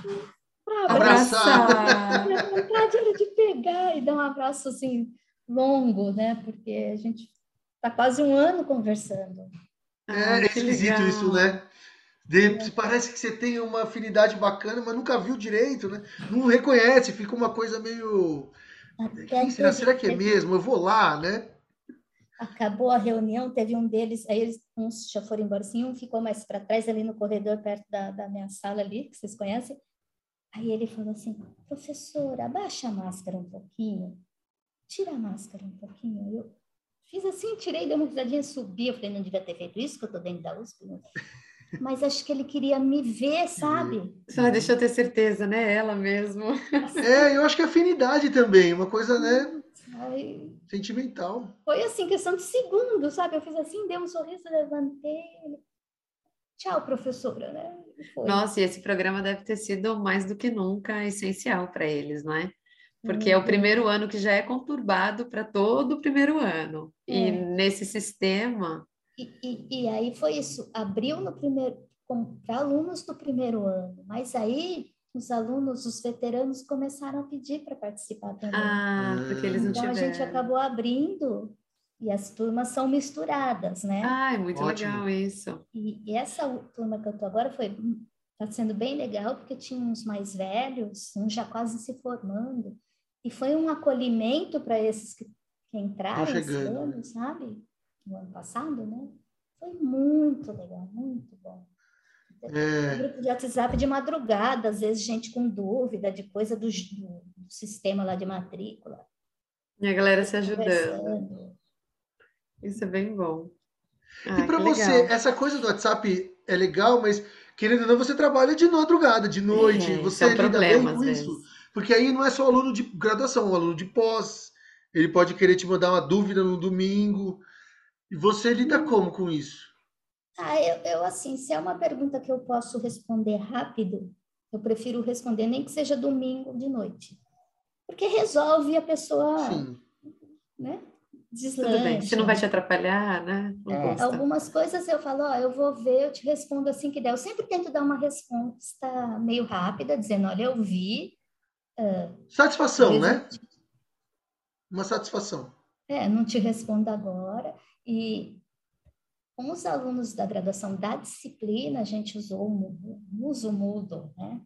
abraçar. A vontade era de pegar e dar um abraço assim longo, né? Porque a gente está quase um ano conversando. É, é esquisito isso, né? De, parece que você tem uma afinidade bacana, mas nunca viu direito, né? Não reconhece, fica uma coisa meio. Será, será que é mesmo? Eu vou lá, né? Acabou a reunião, teve um deles, aí eles, uns já foram embora, assim, um ficou mais para trás ali no corredor, perto da, da minha sala ali, que vocês conhecem. Aí ele falou assim, professora, abaixa a máscara um pouquinho, tira a máscara um pouquinho. Eu fiz assim, tirei, dei uma risadinha, subi, eu falei, não devia ter feito isso, que eu tô dentro da USP. Mas acho que ele queria me ver, sabe? Só deixa eu ter certeza, né? Ela mesmo. É, eu acho que é afinidade também, uma coisa, né? Aí, Sentimental. Foi assim, questão de segundos, sabe? Eu fiz assim, dei um sorriso, levantei. Tchau, professora, né? Foi. Nossa, e esse programa deve ter sido mais do que nunca essencial para eles, não é? Porque é o uhum. primeiro ano que já é conturbado para todo o primeiro ano. É. E nesse sistema. E, e, e, aí foi isso, abriu no primeiro para alunos do primeiro ano, mas aí os alunos, os veteranos começaram a pedir para participar também. Ah, porque eles não então, tiveram. a gente acabou abrindo e as turmas são misturadas, né? Ah, é muito Ótimo. legal isso. E, e essa turma que eu tô agora foi está sendo bem legal porque tinha uns mais velhos, uns já quase se formando e foi um acolhimento para esses que, que entraram tá esse ano, sabe? No ano passado, né? Foi muito legal, muito bom. É... Grupo de WhatsApp de madrugada, às vezes gente com dúvida de coisa do, do, sistema lá de matrícula. E a galera se ajudando. Isso é bem bom. Ah, e para você, legal. essa coisa do WhatsApp é legal, mas querendo ou não, você trabalha de madrugada, de noite, é, você é lida problema, bem com isso. Porque aí não é só aluno de graduação, é um aluno de pós. Ele pode querer te mandar uma dúvida no domingo. E você lida como com isso? Ah, eu, eu, assim, se é uma pergunta que eu posso responder rápido, eu prefiro responder nem que seja domingo de noite. Porque resolve a pessoa, Sim. né? Deslancha. Tudo bem, se não vai te atrapalhar, né? É, algumas coisas eu falo, ó, eu vou ver, eu te respondo assim que der. Eu sempre tento dar uma resposta meio rápida, dizendo, olha, eu vi. Uh, satisfação, né? Uma satisfação. É, não te respondo agora. E com os alunos da graduação da disciplina, a gente usou o Moodle, né?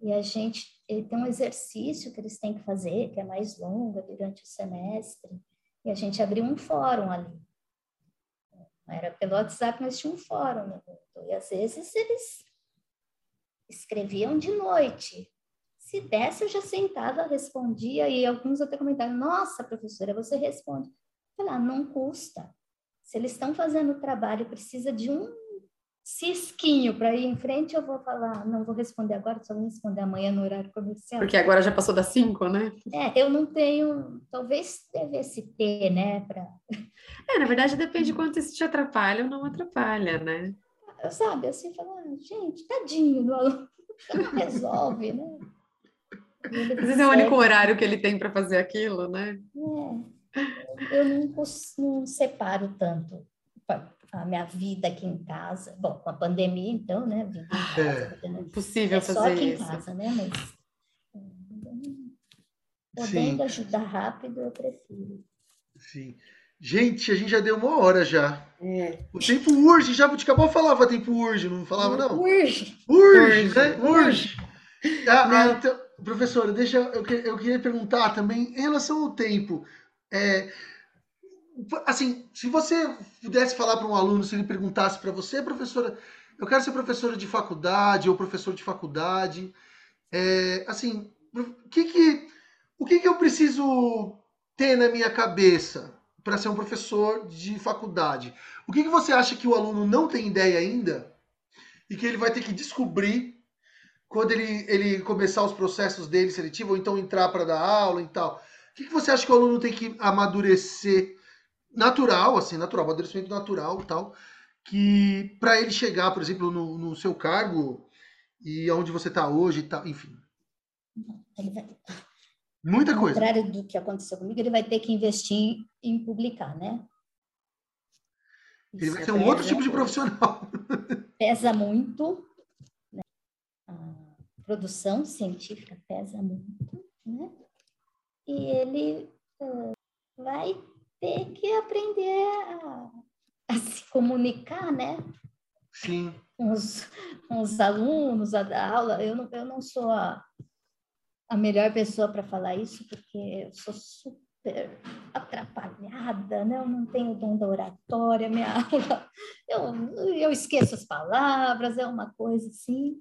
E a gente tem um exercício que eles têm que fazer, que é mais longo durante o semestre, e a gente abriu um fórum ali. Era pelo WhatsApp, mas tinha um fórum no Moodle. E às vezes eles escreviam de noite. Se desse, eu já sentava, respondia, e alguns até comentaram, nossa, professora, você responde. Falei, ah, não custa se eles estão fazendo o trabalho, precisa de um cisquinho para ir em frente, eu vou falar, não vou responder agora, só vou responder amanhã no horário comercial. Porque agora já passou das cinco, né? É, eu não tenho, talvez devesse ter, né, para... <laughs> É, na verdade depende de quanto isso te atrapalha ou não atrapalha, né? Sabe, assim, falar, gente, tadinho do aluno, <laughs> resolve, né? Às vezes é o único horário que ele tem para fazer aquilo, né? É eu não, não separo tanto a minha vida aqui em casa. Bom, com a pandemia, então, né? Vida em casa, é impossível é fazer só aqui isso. em casa, né? Mas podendo Sim. ajudar rápido, eu prefiro. Sim. Gente, a gente já deu uma hora já. É. O tempo urge, já Buticabal falava tempo urge, não falava, não? Urge. Urge, urge. né? Urge. Ah, ah, então, professora, deixa eu, eu queria perguntar também em relação ao tempo. É, assim, se você pudesse falar para um aluno, se ele perguntasse para você, professora, eu quero ser professora de faculdade ou professor de faculdade, é, assim, o que que, o que que eu preciso ter na minha cabeça para ser um professor de faculdade? O que que você acha que o aluno não tem ideia ainda e que ele vai ter que descobrir quando ele, ele começar os processos dele seletivo ou então entrar para dar aula e tal? O que, que você acha que o aluno tem que amadurecer natural, assim, natural, amadurecimento natural e tal, que para ele chegar, por exemplo, no, no seu cargo e onde você está hoje e tal, enfim. Vai... Muita coisa. Ao contrário do que aconteceu comigo, ele vai ter que investir em publicar, né? Ele vai ser um outro tipo de profissional. <laughs> Pesa muito. Né? A produção científica pesa muito, né? E ele uh, vai ter que aprender a, a, se comunicar, né? Sim. Com os, com os alunos, a dar aula. Eu não, eu não sou a, a melhor pessoa para falar isso, porque eu sou super atrapalhada, né? Eu não tenho dom da oratória, minha <laughs> aula, eu, eu esqueço as palavras, é uma coisa assim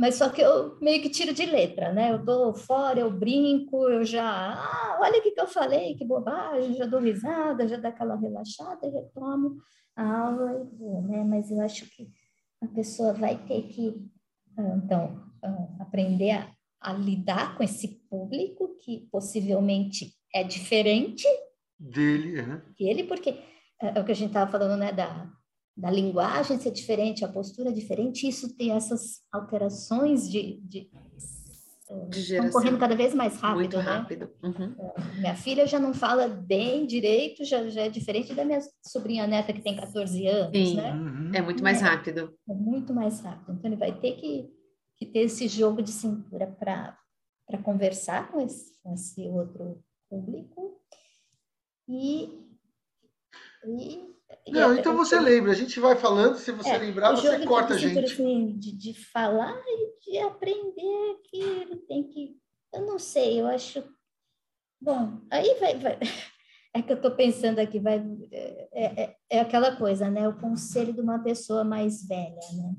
mas só que eu meio que tiro de letra, né? Eu dou fora, eu brinco, eu já, ah, olha o que, que eu falei, que bobagem, já dou risada, já dá aquela relaxada e retomo a aula e vou, né? Mas eu acho que a pessoa vai ter que, ah, então, ah, aprender a, a lidar com esse público que possivelmente é diferente dele, uhum. dele, porque é, é o que a gente estava falando, né, da da linguagem ser diferente, a postura diferente, isso tem essas alterações de, de de Estão correndo cada vez mais rápido, Muito né? rápido. Uhum. Minha filha já não fala bem direito, já, já é diferente da minha sobrinha neta que tem 14 anos, Sim. né? Uhum. É muito mais É. rápido. É muito mais rápido. Então, ele vai ter que, que ter esse jogo de cintura para conversar com esse, com esse outro público. E e Não, é- então é- você lembra, a gente vai falando, se você é, lembrar, você corta a gente. assim, de, de falar e de aprender que ele tem que. Eu não sei, eu acho. Bom, aí vai. vai- <laughs> É que eu estou pensando aqui, vai, é, é, é aquela coisa, né? O conselho de uma pessoa mais velha, né?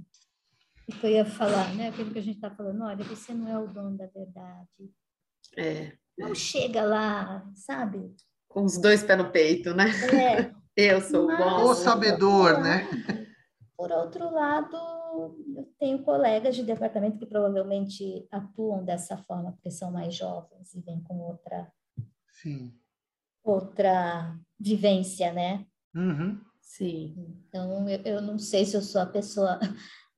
O que eu ia falar, né? Aquilo que a gente está falando, olha, você não é o dono da verdade. É. Não chega lá, sabe? Com os dois pés no peito, né? É, Eu sou Mas- bom. O sabedor, né? Por outro lado, eu tenho colegas de departamento que provavelmente atuam dessa forma, porque são mais jovens e vêm com outra, Sim. outra vivência, né? Uhum. Sim. Então, eu, eu não sei se eu sou a pessoa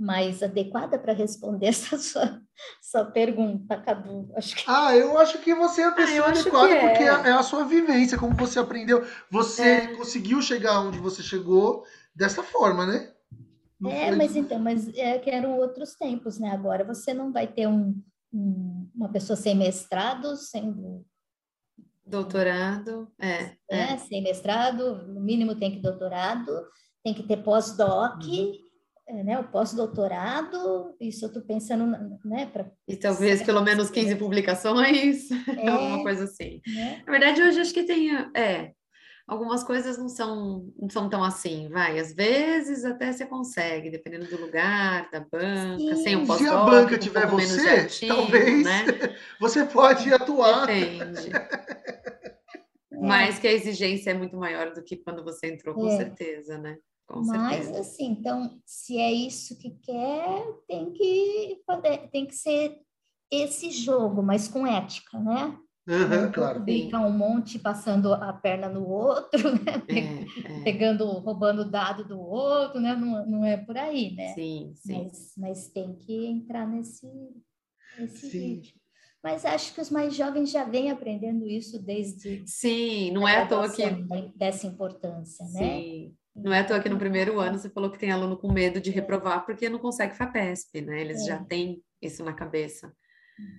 mais adequada para responder <laughs> essa sua, sua pergunta, Cadu. Acho que Ah, eu acho que você é a pessoa eu acho adequada, é. porque é a sua vivência, como você aprendeu. Você É. conseguiu chegar onde você chegou dessa forma, né? Não É, foi mas então, mas é que eram outros tempos, né? Agora você não vai ter um, um- uma pessoa sem mestrado, sendo Doutorado, é. é. né? Sem mestrado, no mínimo tem que doutorado, tem que ter pós-doc, Uhum. É, né? O pós-doutorado, isso eu estou pensando, né? Pra, E talvez pelo menos 15 publicações, <laughs> é, alguma coisa assim. né? Na verdade, hoje acho que tem, é, algumas coisas não são, não são tão assim, vai, às vezes até você consegue, dependendo do lugar, da banca, Sim. sem um Se a banca um tiver de você, artigo, talvez né? <laughs> você pode atuar. Depende. <laughs> É, Mas que a exigência é muito maior do que quando você entrou, com É. certeza, né? Com Mas certeza. assim, então, se é isso que quer, tem que fazer, tem que ser esse jogo, mas com ética, né? Não claro. Brincar um monte passando a perna no outro, <laughs> né? É, é. Pegando, roubando dado do outro, né? Não, não é por aí, né? Sim, sim. Mas, mas tem que entrar nesse, nesse Sim. ritmo. Mas acho que os mais jovens já vêm aprendendo isso desde Sim, não é à toa que. da- dessa importância, né? Sim. Não é à toa que no primeiro ano você falou que tem aluno com medo de reprovar porque não consegue FAPESP, né? Eles É. já têm isso na cabeça.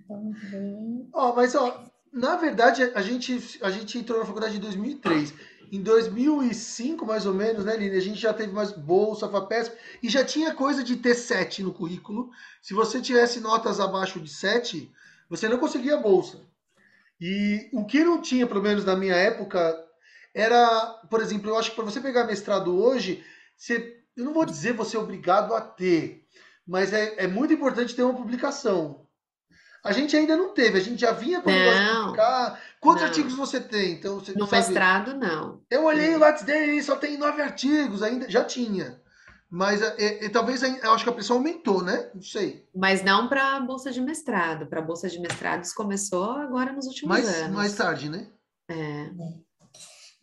Então. Ó, mas ó, na verdade a gente a gente entrou na faculdade em 2003. Em 2005, mais ou menos, né, Lili? A gente já teve mais bolsa, FAPESP, e já tinha coisa de ter 7 no currículo. Se você tivesse notas abaixo de 7, você não conseguia bolsa. E o que não tinha, pelo menos na minha época, era, por exemplo, eu acho que para você pegar mestrado hoje, você, eu não vou dizer você é obrigado a ter, mas é, é muito importante ter uma publicação. A gente ainda não teve, a gente já vinha com o negócio de Não, publicar. Quantos não. artigos você tem? Então, você No sabe, mestrado, não. Eu olhei o Lattes dele, só tem nove artigos, ainda já tinha. Mas é, é, talvez eu acho que a pressão aumentou, né? Não sei. Mas não para a bolsa de mestrado. Para a bolsa de mestrado, isso começou agora nos últimos Mais, anos. mais tarde, né? É,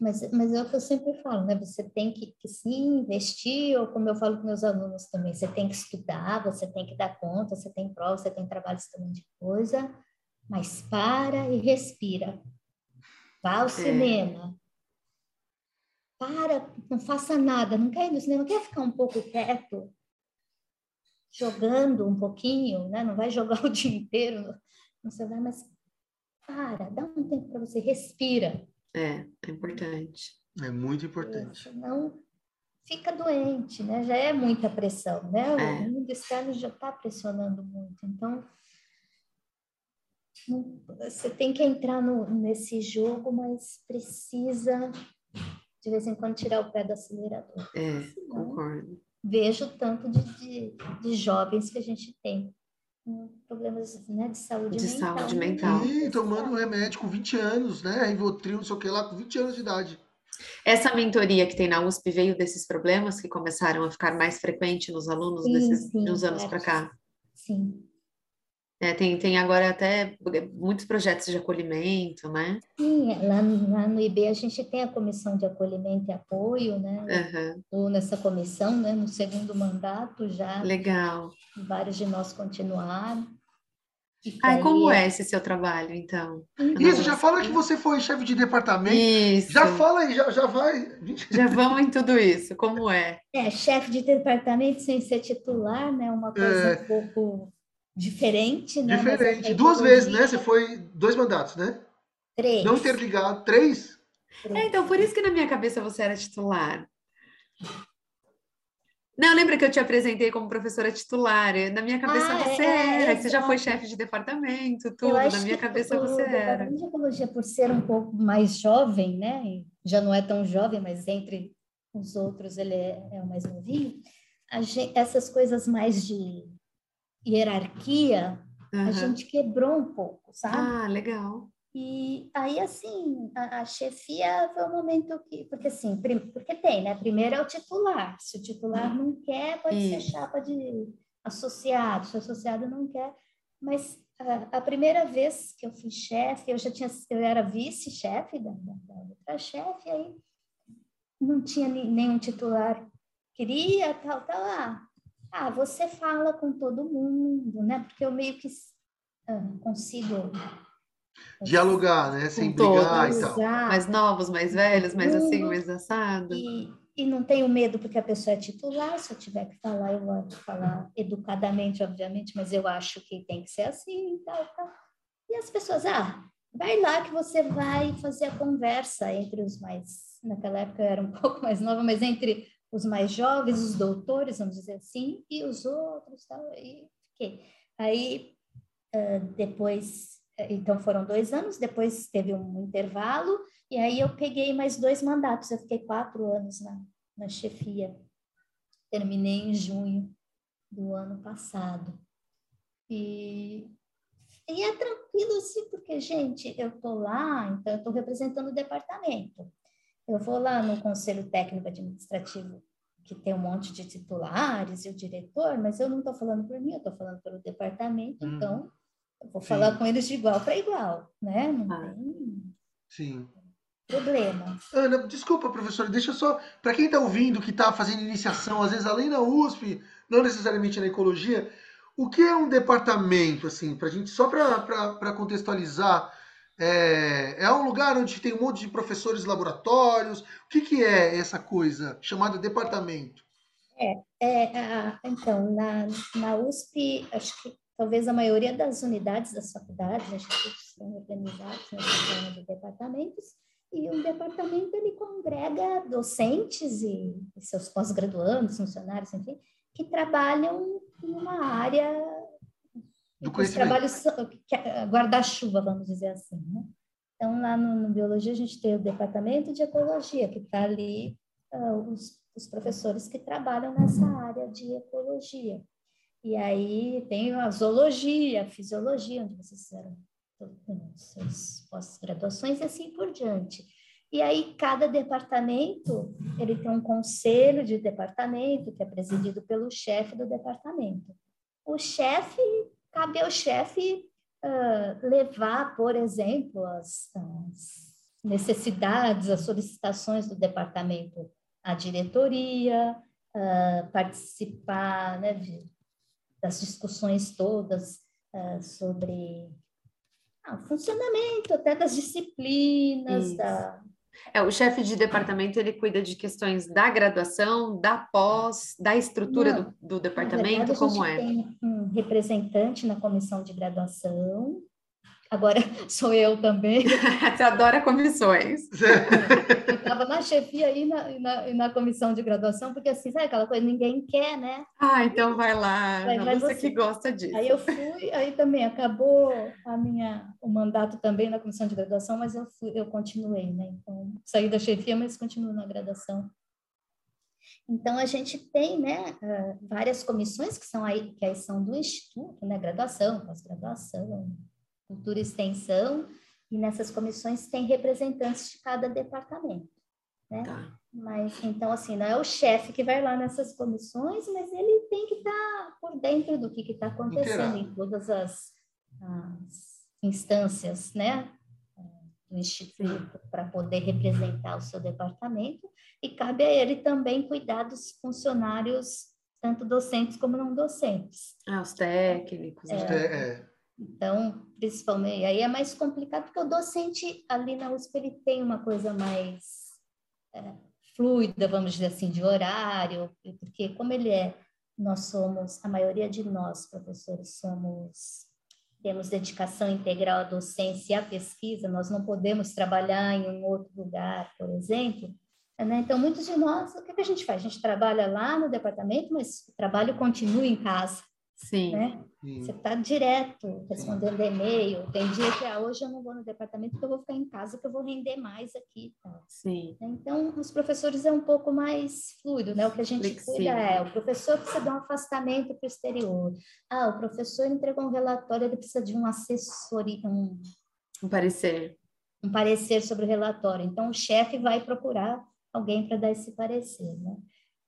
Mas, mas é o que eu sempre falo, né? Você tem que, que sim investir, ou como eu falo com meus alunos também, você tem que estudar, você tem que dar conta, você tem prova, você tem trabalho, você tem um monte de coisa, mas para e respira. Vá ao cinema. Para, não faça nada, não quer ir no cinema, quer ficar um pouco quieto, jogando um pouquinho, né? Não vai jogar <laughs> o dia inteiro no, no celular, mas para, dá um tempo para você, respira. É, é importante. É muito importante. Senão fica doente, né? Já é muita pressão, né? O É. mundo externo já está pressionando muito. Então, não- você tem que entrar no- nesse jogo, mas precisa, de vez em quando, tirar o pé do acelerador. É, Senão, concordo. vejo o tanto de, de, de jovens que a gente tem com problemas né, de saúde De mental. saúde né? mental. E tomando um remédio com 20 anos, né? Rivotril, não sei o que lá, com 20 anos de idade. Essa mentoria que tem na USP veio desses problemas que começaram a ficar mais frequente nos alunos Sim, desses sim, de uns anos é. para cá. Sim. É, tem, tem agora até muitos projetos de acolhimento, né? Sim, lá, lá no IB a gente tem a comissão de acolhimento e apoio, né? Uhum. Estou nessa comissão, né? No segundo mandato já. Legal. Vários de nós continuaram. Ah, como é esse seu trabalho, então? Isso, já fala que você foi chefe de departamento. Isso. Já fala aí, já, já vai. <laughs> Já vamos em tudo isso, como é? É, chefe de departamento sem ser titular, né? Uma coisa é. um pouco diferente, né? Diferente. Duas vezes, né? Você foi dois mandatos, né? Três. Não interligado. Três? Três. É, então, por isso que na minha cabeça você era titular. Não, lembra que eu te apresentei como professora titular? Na minha cabeça ah, você é, era, é, você já foi chefe de departamento, tudo. Na minha cabeça você era. A ecologia, por ser um pouco mais jovem, né? Já não é tão jovem, mas entre os outros ele é, é o mais novinho. Gente, essas coisas mais de hierarquia, uhum. a gente quebrou um pouco, sabe? Ah, legal. E aí, assim, a, a, chefia foi um momento que... Porque, assim, prim, porque tem, né? Primeiro é o titular. Se o titular não quer, pode ser chapa de associado. Se o associado não quer... Mas a, a primeira vez que eu fui chefe, eu já tinha... Eu era vice-chefe da, da, da outra chefe, aí não tinha nenhum titular queria, tal, tal. Ah, ah, você fala com todo mundo, né? Porque eu meio que ah, consigo dialogar, né? Sem brigar todos, e tal. Mais novos, mais velhos, mais assim, mais assado. E, e não tenho medo porque a pessoa é titular, se eu tiver que falar, eu vou falar educadamente, obviamente, mas eu acho que tem que ser assim e tal, tal. E as pessoas, ah, vai lá que você vai fazer a conversa entre os mais, naquela época eu era um <laughs> pouco mais nova, mas entre os mais jovens, os doutores, vamos dizer assim, e os outros, tal, e fiquei. Aí, uh, depois então foram dois anos, depois teve um intervalo, e aí eu peguei mais dois mandatos, eu fiquei quatro anos na, na chefia. Terminei em junho do ano passado. E, e é tranquilo assim, porque, gente, eu estou lá, então eu estou representando o departamento. Eu vou lá no Conselho Técnico Administrativo, que tem um monte de titulares e o diretor, mas eu não estou falando por mim, eu estou falando pelo departamento, hum. então eu vou Sim. falar com eles de igual para igual, né? Não ah. tem Sim. problema. Ana, desculpa, professora, deixa só. Para quem está ouvindo, que está fazendo iniciação, às vezes além da USP, não necessariamente na ecologia, o que é um departamento, assim, para gente, só para contextualizar? É, é, um lugar onde tem um monte de professores laboratórios. O que, que é essa coisa chamada departamento? É, é então, na, na USP, acho que talvez a maioria das unidades das faculdades, estão organizadas nessa forma de departamentos, e um departamento ele congrega docentes e, e seus pós-graduandos, funcionários, enfim, que trabalham em uma área do trabalhos é, guarda-chuva, vamos dizer assim, né? Então, lá no, no, Biologia, a gente tem o departamento de Ecologia, que está ali uh, os, os professores que trabalham nessa área de ecologia. E aí tem a zoologia, a fisiologia, onde vocês fizeram suas pós-graduações e assim por diante. E aí cada departamento, ele tem um conselho de departamento que é presidido pelo chefe do departamento. O chefe, cabe ao chefe uh, levar, por exemplo, as, as necessidades, as solicitações do departamento à diretoria, uh, participar né, das discussões todas uh, sobre ah, o funcionamento até das disciplinas, da... É, o chefe de departamento, ele cuida de questões da graduação, da pós, da estrutura Não, do, do, departamento, verdade, como é? tem um representante na comissão de graduação, Agora <laughs> sou eu também. <laughs> Você adora comissões. <laughs> eu estava na chefia e na, na, na, comissão de graduação, porque assim, sabe aquela coisa, ninguém quer, né? Ah, então vai lá, vai, vai você, você, que gosta disso. Aí eu fui, aí também acabou a minha, o mandato também na comissão de graduação, mas eu fui, eu continuei, né? Então, saí da chefia, mas continuo na graduação. Então, a gente tem né, várias comissões que são aí, que aí são do Instituto, né? Graduação, pós-graduação, cultura e extensão, e nessas comissões tem representantes de cada departamento, né? Tá. Mas, então, assim, não é o chefe que vai lá nessas comissões, mas ele tem que estar tá por dentro do que está acontecendo em todas as, as instâncias, né, do instituto para poder representar o seu departamento e cabe a ele também cuidar dos funcionários tanto docentes como não docentes. Ah, os técnicos. É, né? É, Então, principalmente, aí é mais complicado porque o docente ali na USP ele tem uma coisa mais é, fluida, vamos dizer assim, de horário, porque como ele é, nós somos, a maioria de nós, professores, somos, temos dedicação integral à docência e à pesquisa, nós não podemos trabalhar em um outro lugar, por exemplo, né? Então, muitos de nós, o que, que a gente faz? A gente trabalha lá no departamento, mas o trabalho continua em casa, Sim. né? sim. Você está direto respondendo e-mail. Tem dia que ah, hoje eu não vou no departamento porque eu vou ficar em casa, que eu vou render mais aqui. Tá? Sim. Então, os professores é um pouco mais fluido, né? O que a gente Flexível. cuida é o professor precisa dar um afastamento para o exterior. Ah, o professor entregou um relatório, ele precisa de um assessoria, um, Um parecer. um parecer sobre o relatório. Então, o chefe vai procurar alguém para dar esse parecer, né?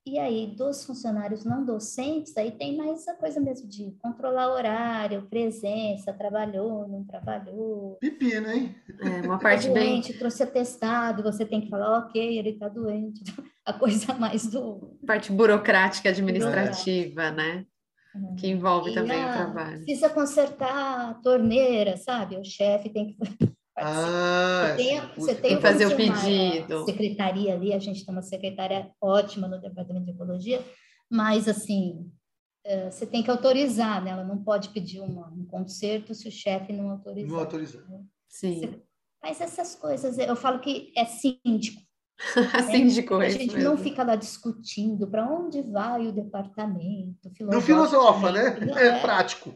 E aí, dos funcionários não docentes, aí tem mais a coisa mesmo de controlar horário, presença, trabalhou, não trabalhou. Pepino, hein? É uma Tá parte bem. doente, trouxe atestado, você tem que falar, ok, ele está doente. <laughs> A coisa mais do... Parte burocrática administrativa, né? Que envolve E, também o trabalho. Precisa consertar a torneira, sabe? O chefe tem que. Ah, Você tem, você tem fazer o funcionário, pedido. a secretaria ali, a gente tem uma secretária ótima no departamento de ecologia, mas assim, eh, você tem que autorizar, né? Ela não pode pedir uma- um conserto se o chefe não autorizar. Não autorizar. Sim. Mas essas coisas, eu falo que é síndico. <laughs> Síndico, A é isso gente mesmo. não fica lá discutindo para onde vai o departamento. Não filosofa, né? filosoficamente. É prático.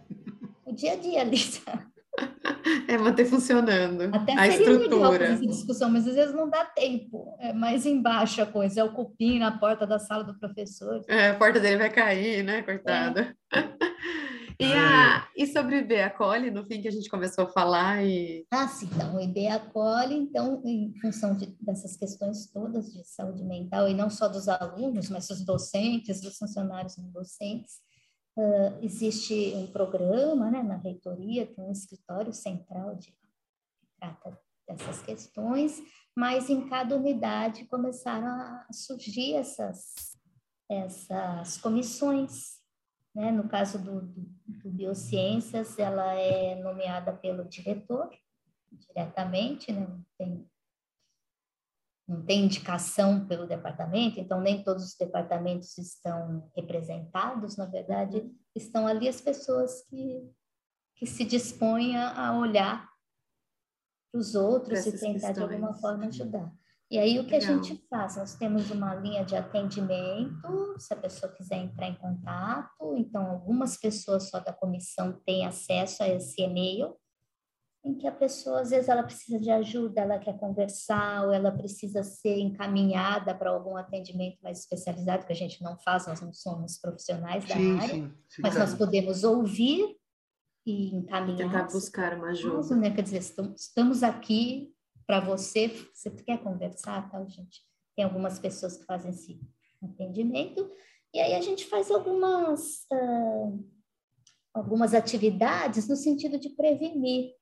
O dia a dia ali. <laughs> <laughs> É manter funcionando Até a estrutura. fazer essa discussão, mas às vezes não dá tempo. É mais embaixo a coisa, é o cupim na porta da sala do professor. É, a porta dele vai cair, né, coitada? <laughs> E, É. a, e sobre o a Cole, no fim que a gente começou a falar e Ah, sim, então, o IB acolhe, então, em função de- dessas questões todas de saúde mental, e não só dos alunos, mas dos docentes, dos funcionários não docentes, ah, existe um programa, né, na reitoria, tem um escritório central de, que trata dessas questões, mas em cada unidade começaram a surgir essas, essas comissões, né? No caso do, do, do Biociências, ela é nomeada pelo diretor, diretamente, né? Tem, não tem indicação pelo departamento, então nem todos os departamentos estão representados, na verdade, estão ali as pessoas que, que se dispõem a a olhar para os outros Pra e essas tentar de alguma questões. forma ajudar. E aí, o que a Legal. gente faz? Nós temos uma linha de atendimento, se a pessoa quiser entrar em contato. Então, algumas pessoas só da comissão têm acesso a esse e-mail, em que a pessoa, às vezes, ela precisa de ajuda, ela quer conversar, ou ela precisa ser encaminhada para algum atendimento mais especializado, que a gente não faz, nós não somos profissionais da Sim, área, sim. sim, mas nós podemos ouvir e encaminhar. tentar buscar uma ajuda. Né? Quer dizer, estamos, aqui para você, você quer conversar, tal, gente? Tem algumas pessoas que fazem esse atendimento, e aí a gente faz algumas, ah, algumas atividades no sentido de prevenir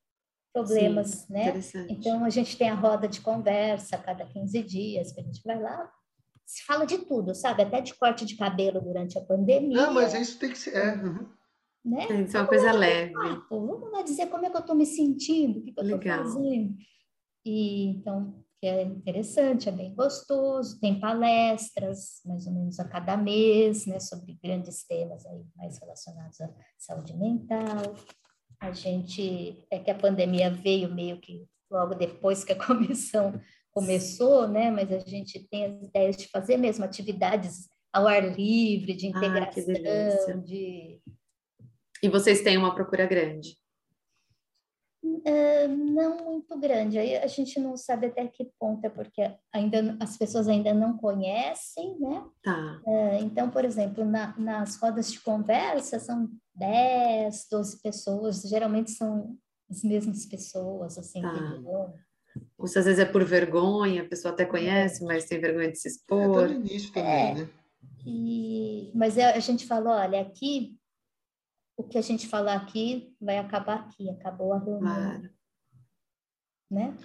problemas, Sim, né? Então, a gente tem a roda de conversa a cada 15 dias, que a gente vai lá, se fala de tudo, sabe? Até de corte de cabelo durante a pandemia, Não, mas isso tem que ser. É, uhum. né? Tem que ser uma coisa leve. papo, vamos lá dizer como é que eu estou me sentindo, o que, que eu estou fazendo. E então, que é interessante, é bem gostoso, tem palestras, mais ou menos a cada mês, né, sobre grandes temas aí, mais relacionados à saúde mental. A gente, é que a pandemia veio meio que logo depois que a <laughs> comissão começou, né, mas a gente tem as ideias de fazer mesmo atividades ao ar livre, de Ah, integração, de E vocês têm uma procura grande. É, não muito grande. Aí a gente não sabe até que ponto é porque ainda as pessoas ainda não conhecem, né? Tá. É, então, por exemplo, na- nas rodas de conversa são 10, 12 pessoas, geralmente são as mesmas pessoas, assim, Tá. que vão. Ou se às vezes é por vergonha, a pessoa até conhece, mas tem vergonha de se É, expor. tá no início também, É. né? E, mas a a gente fala, olha, aqui o que a gente falar aqui vai acabar aqui, acabou a reunião. Claro. Né?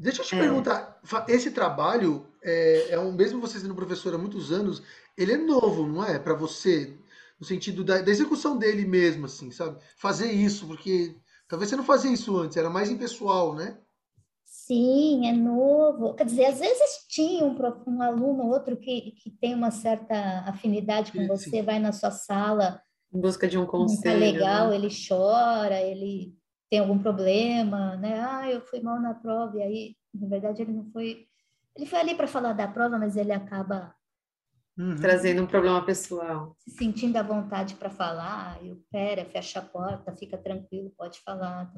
Deixa eu te é. perguntar, esse trabalho é, é, um mesmo você sendo professora há muitos anos, ele é novo, não é? Para você, no sentido da, da, execução dele mesmo, assim, sabe? Fazer isso, porque talvez você não fazia isso antes, era mais impessoal, né? Sim, é novo. Quer dizer, às vezes tinha um, um aluno ou outro que, que tem uma certa afinidade com sim, você, sim. vai na sua sala. Em busca de um conselho. Tá legal, né? ele chora, ele tem algum problema, né? Ah, eu fui mal na prova, e aí, na verdade, ele não foi. Ele foi ali para falar da prova, mas ele acaba. Uhum. Trazendo um problema pessoal. Se sentindo à vontade para falar, e o pera, fecha a porta, fica tranquilo, pode falar.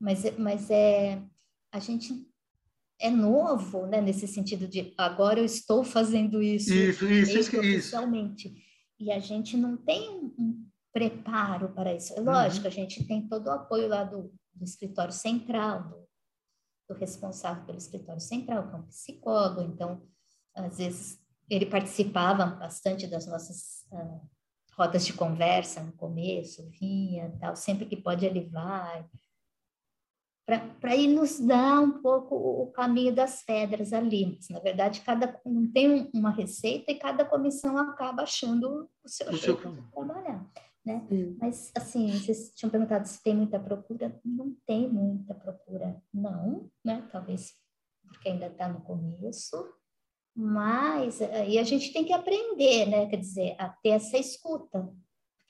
Mas, mas é. A gente é novo, né, nesse sentido de agora eu estou fazendo isso, isso, isso, isso, isso. E a gente não tem um preparo para isso. É lógico, uhum. a gente tem todo o apoio lá do, do escritório central, do, do, responsável pelo escritório central, que é um psicólogo, então, às vezes, ele participava bastante das nossas uh, rodas de conversa no começo, vinha, tal, sempre que pode ele vai, para ir nos dar um pouco o caminho das pedras ali. Mas, na verdade, cada não tem uma receita e cada comissão acaba achando o seu o jeito seu... de trabalhar né? Hum. Mas, assim, vocês tinham perguntado se tem muita procura. Não tem muita procura, não, né? Talvez porque ainda está no começo. Mas aí a gente tem que aprender, né? Quer dizer, a ter essa escuta.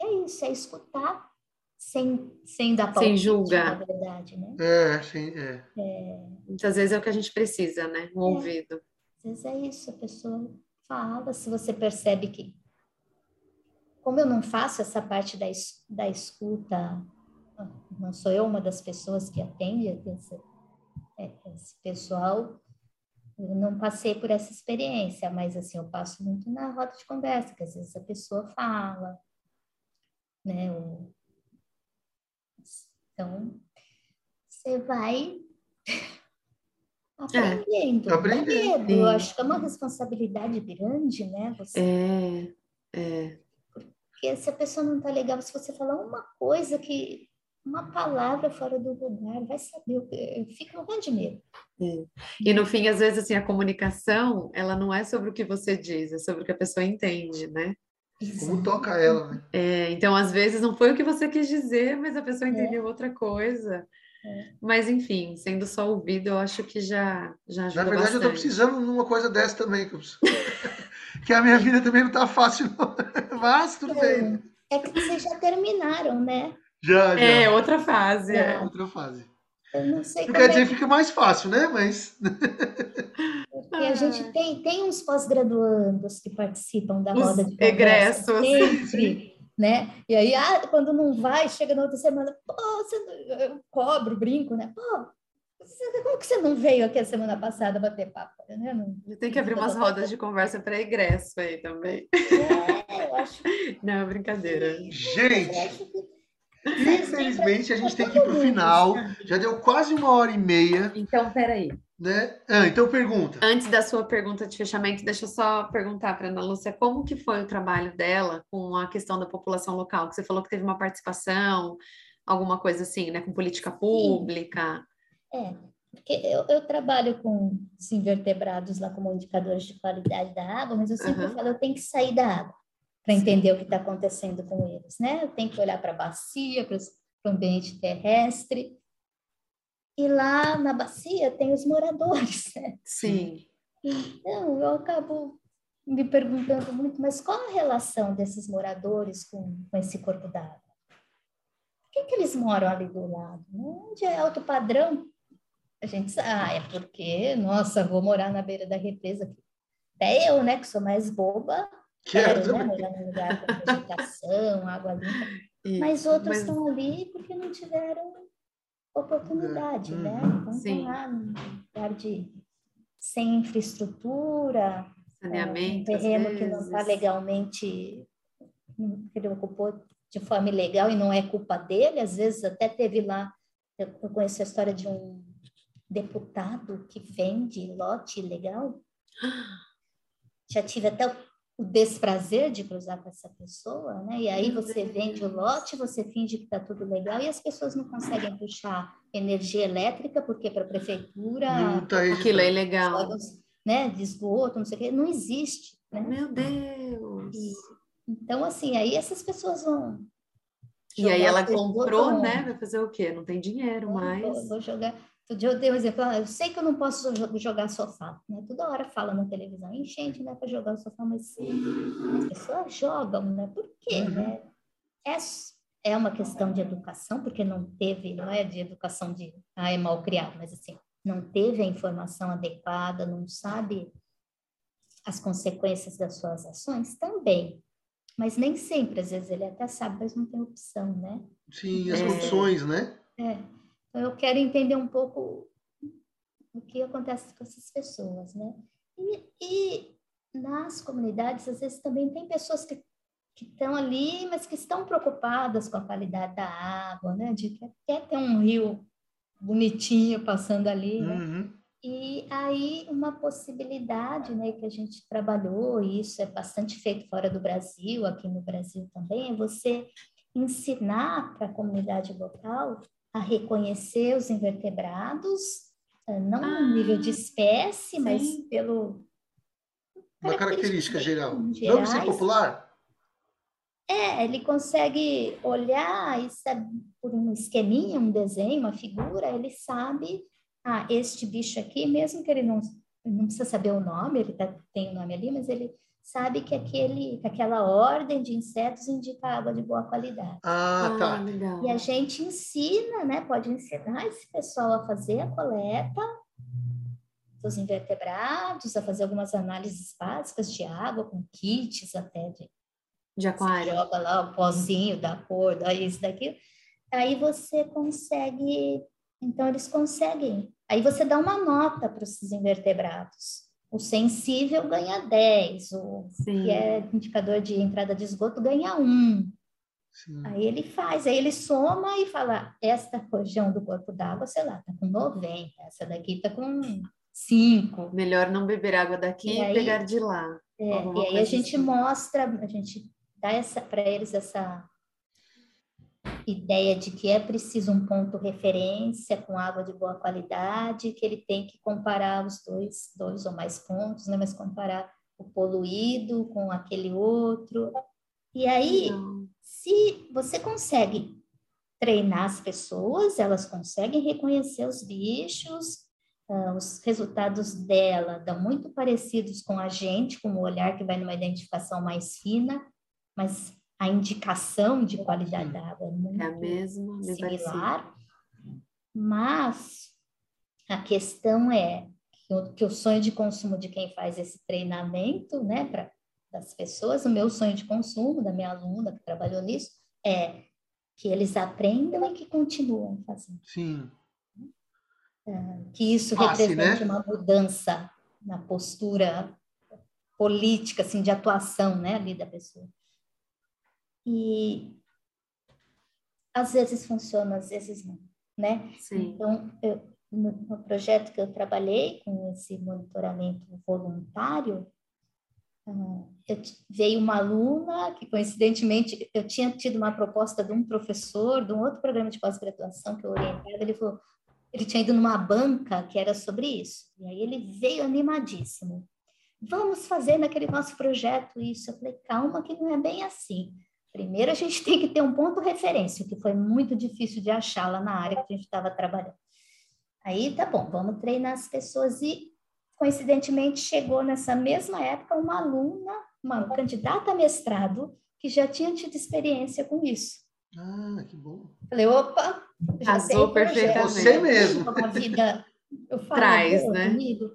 É isso, é escutar sem, sem dar palpite, sem julgar. na verdade, né? É, sim, é. é. Muitas vezes é o que a gente precisa, né? Um é. ouvido. Às vezes é isso, a pessoa fala, se você percebe que como eu não faço essa parte da, da escuta, não sou eu uma das pessoas que atende esse, é, esse pessoal, eu não passei por essa experiência, mas assim, eu passo muito na roda de conversa, que às vezes a pessoa fala, né? Então, você vai aprendendo. É, aprendendo. Eu acho que é uma responsabilidade grande, né? Você... É, é. Porque se a pessoa não está legal, se você falar uma coisa que uma palavra fora do lugar, vai saber, fica um de medo. É. E no fim, às vezes, assim, a comunicação, ela não é sobre o que você diz, é sobre o que a pessoa entende, né? Como toca ela, né? É, então, às vezes, não foi o que você quis dizer, mas a pessoa entendeu é. outra coisa. É. Mas, enfim, sendo só ouvido, eu acho que já, já ajuda Na verdade, bastante. eu estou precisando de uma coisa dessa também, que <laughs> a minha vida também não está fácil, não. <laughs> mas tudo bem. É que vocês já terminaram, né? Já, já. É, outra fase. É. é. Outra fase. Eu não sei não quer é dizer que fica mais fácil, né? Mas. Porque <laughs> a gente tem, tem uns pós-graduandos que participam da Os roda de egressos. sempre, né? E aí, ah, quando não vai, chega na outra semana, pô, você, eu cobro, brinco, né? Pô, como que você não veio aqui a semana passada bater papo? Né? Não, Tem que abrir umas rodas de conversa para ingresso aí também. É, eu acho. <laughs> Não, brincadeira. Gente, infelizmente a gente tem que ir para o final. Já deu quase uma hora e meia. Então, peraí. Né? Ah, então pergunta. Antes da sua pergunta de fechamento, deixa eu só perguntar para Ana Lúcia como que foi o trabalho dela com a questão da população local, que você falou que teve uma participação, alguma coisa assim, né, com política pública. Sim. É, porque eu, eu, trabalho com os invertebrados lá como indicadores de qualidade da água, mas eu sempre uhum. falo, eu tenho que sair da água para entender o que está acontecendo com eles, né? Tenho que olhar para a bacia, para o ambiente terrestre. E lá na bacia tem os moradores, né? Sim. Então, eu acabo me perguntando muito, mas qual a relação desses moradores com, com esse corpo d'água? Por que, que eles moram ali do lado? Onde é alto padrão, a gente sabe, ah, é porque, nossa, vou morar na beira da represa. Até eu, né, que sou mais boba, quero, quero né, morar num lugar com vegetação, água limpa. Isso, Mas outros mas... estão ali porque não tiveram oportunidade, né? Então, Sim. estão lá num lugar de sem infraestrutura, saneamento, um terreno que não está legalmente, que ele ocupou de forma ilegal e não é culpa dele, às vezes até teve lá, eu conheço a história de um deputado que vende lote ilegal. <gasps> Já tive até o o desprazer de cruzar com essa pessoa, né? E aí você vende o lote, você finge que está tudo legal e as pessoas não conseguem puxar energia elétrica porque para a prefeitura aquilo é ilegal, né? De esgoto, não sei o quê, não existe. Né? Meu Deus. E, então assim, aí essas pessoas vão e aí ela comprou, né? Vai fazer o quê? Não tem dinheiro mais. Vou, vou jogar. Eu dei um exemplo, eu sei que eu não posso jogar sofá, né? Toda hora fala na televisão, enchente, né, para jogar o sofá, mas as pessoas jogam, né? Por quê, uhum. né? É, é uma questão de educação, porque não teve, não é de educação de, ah, é mal criado, mas assim, não teve a informação adequada, não sabe as consequências das suas ações também. Mas nem sempre, às vezes ele até sabe, mas não tem opção, né? Sim, as é, condições, né? É. Então, eu quero entender um pouco o que acontece com essas pessoas, né? E, e nas comunidades, às vezes, também tem pessoas que que estão ali, mas que estão preocupadas com a qualidade da água, né? De que quer ter um rio bonitinho passando ali, né? Uhum. E aí uma possibilidade, né, que a gente trabalhou, e isso é bastante feito fora do Brasil, aqui no Brasil também, é você ensinar para a comunidade local a reconhecer os invertebrados, eh, não ah, no nível de espécie, sim. mas pelo. Uma característica, geral. Gerais, Vamos ser popular? É, ele consegue olhar e sabe, por um esqueminha, um desenho, uma figura, ele sabe, ah, este bicho aqui, mesmo que ele não, não precisa saber o nome, ele tá, tem o nome ali, mas ele sabe que, aquele, que aquela ordem de insetos indica água de boa qualidade. Ah, tá. Ah, e a gente ensina, né? Pode ensinar esse pessoal a fazer a coleta dos invertebrados, a fazer algumas análises básicas de água, com kits até de, de aquário. Você joga lá o pozinho da cor, da isso, daquilo. Aí você consegue, então eles conseguem. Aí você dá uma nota para esses invertebrados. O sensível ganha 10, o Sim. que é indicador de entrada de esgoto ganha 1. Sim. Aí ele faz, aí ele soma e fala: esta região do corpo d'água, sei lá, tá com 90, essa daqui tá com 5. Melhor não beber água daqui e, aí, pegar de lá. É, e aí a gente assim. mostra, a gente dá para eles essa ideia de que é preciso um ponto referência com água de boa qualidade, que ele tem que comparar os dois, dois ou mais pontos, né? mas comparar o poluído com aquele outro. E aí, se você consegue treinar as pessoas, elas conseguem reconhecer os bichos, uh, os resultados dela dão muito parecidos com a gente, com o olhar que vai numa identificação mais fina, mas a indicação de qualidade da água é muito é a mesma, similar, mas a questão é que o, que o, sonho de consumo de quem faz esse treinamento, né, para das pessoas, o meu sonho de consumo da minha aluna que trabalhou nisso é que eles aprendam e que continuam fazendo. Sim. É, que isso Passe, represente né? uma mudança na postura política, assim, de atuação, né, ali da pessoa. E às vezes funciona, às vezes não, né? Sim. Então, eu, no, no, projeto que eu trabalhei com esse monitoramento voluntário, uh, eu, veio uma aluna que, coincidentemente, eu tinha tido uma proposta de um professor de um outro programa de pós-graduação que eu orientava, ele falou, ele tinha ido numa banca que era sobre isso, e aí ele veio animadíssimo. Vamos fazer naquele nosso projeto isso. Eu falei, calma que não é bem assim. Primeiro, a gente <laughs> tem que ter um ponto referência, que foi muito difícil de achar lá na área que a gente estava trabalhando. Aí, tá bom, vamos treinar as pessoas. E, coincidentemente, chegou nessa mesma época uma aluna, uma candidata a mestrado, que já tinha tido experiência com isso. Ah, que bom. Falei, opa, já Casou perfeitamente. Você mesmo. Uma vida, eu falo, Traz, né? Comigo.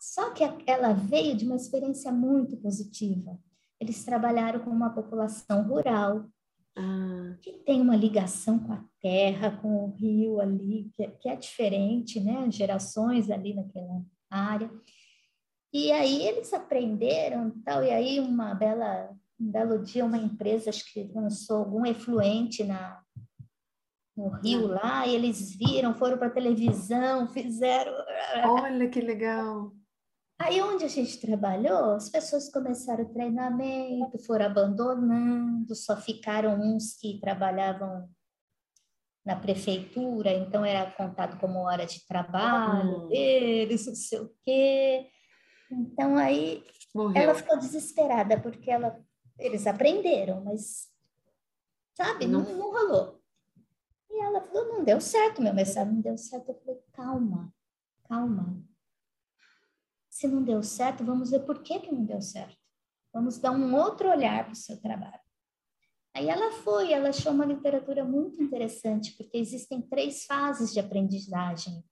Só que ela veio de uma experiência muito positiva eles trabalharam com uma população rural, ah. que tem uma ligação com a terra, com o rio ali, que é, que é diferente, né? Gerações ali naquela área. E aí eles aprenderam tal, e aí uma bela, um belo dia uma empresa, acho que lançou algum efluente na, no rio lá, e eles viram, foram para televisão, fizeram... Olha que legal! Aí onde a gente trabalhou, as pessoas começaram o treinamento, foram abandonando, só ficaram uns que trabalhavam na prefeitura, então era contado como hora de trabalho hum. deles, não sei o quê. Então aí Morreu. ela ficou desesperada porque ela, eles aprenderam, mas sabe, não, não, não rolou. E ela falou, não deu certo, meu mestrado não deu certo. Eu falei, calma, calma. Se não deu certo, vamos ver por que, que não deu certo. Vamos dar um outro olhar para o seu trabalho. Aí ela foi, ela achou uma literatura muito interessante, porque existem três fases de aprendizagem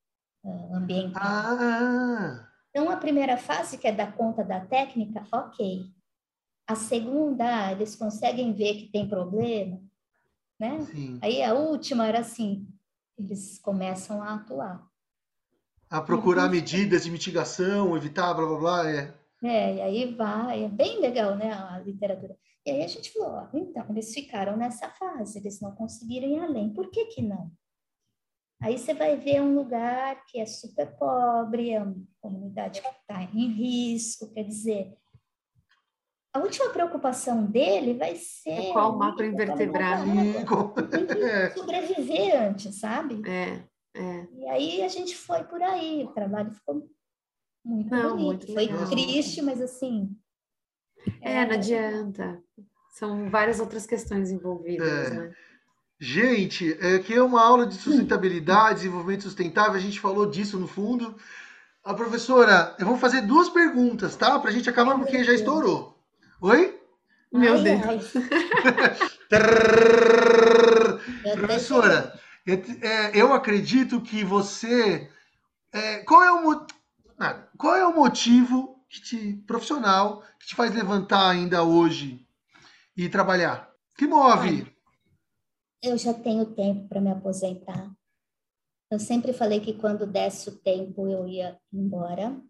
uh, ambiental. Ah. Então, a primeira fase, que é dar conta da técnica, ok. A segunda, eles conseguem ver que tem problema, né? Sim. Aí a última era assim, eles começam a atuar. A procurar uhum. medidas de mitigação, evitar blá blá blá, é. É, e aí vai, é bem legal, né, a literatura. E aí a gente falou, ó, então, eles ficaram nessa fase, eles não conseguiram ir além, por que que não? Aí você vai ver um lugar que é super pobre, é uma comunidade que está em risco, quer dizer, a última preocupação dele vai ser. É qual macroinvertebrado? Tem que <laughs> é. sobreviver antes, sabe? É, é. E aí a gente foi por aí, o trabalho ficou muito não, bonito. Muito foi legal. triste, mas assim. É, não adianta. São várias outras questões envolvidas, é. né? Gente, aqui é uma aula de sustentabilidade, desenvolvimento sustentável, a gente falou disso no fundo. A professora, eu vou fazer duas perguntas, tá? Para a gente acabar, porque já estourou. Oi? Meu ai, Deus. <laughs> <laughs> Professora, é, eu acredito que você. É, qual, é o, qual é o motivo que te, profissional que te faz levantar ainda hoje e trabalhar? Que move? Eu já tenho tempo para me aposentar. Eu sempre falei que quando desse o tempo eu ia embora.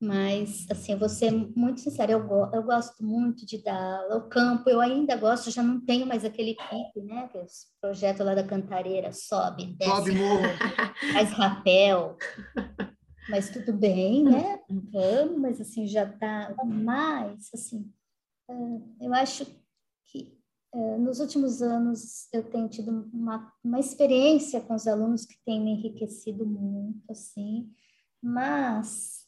Mas, assim, eu vou ser muito sincera, eu, go eu gosto muito de dar o campo, eu ainda gosto, já não tenho mais aquele pique, né? Que é o projeto lá da Cantareira, sobe, desce, sobe, morro. faz rapel. Mas tudo bem, né? Vamos, mas assim, já tá mais, assim, eu acho que nos últimos anos eu tenho tido uma, uma experiência com os alunos que tem me enriquecido muito, assim, mas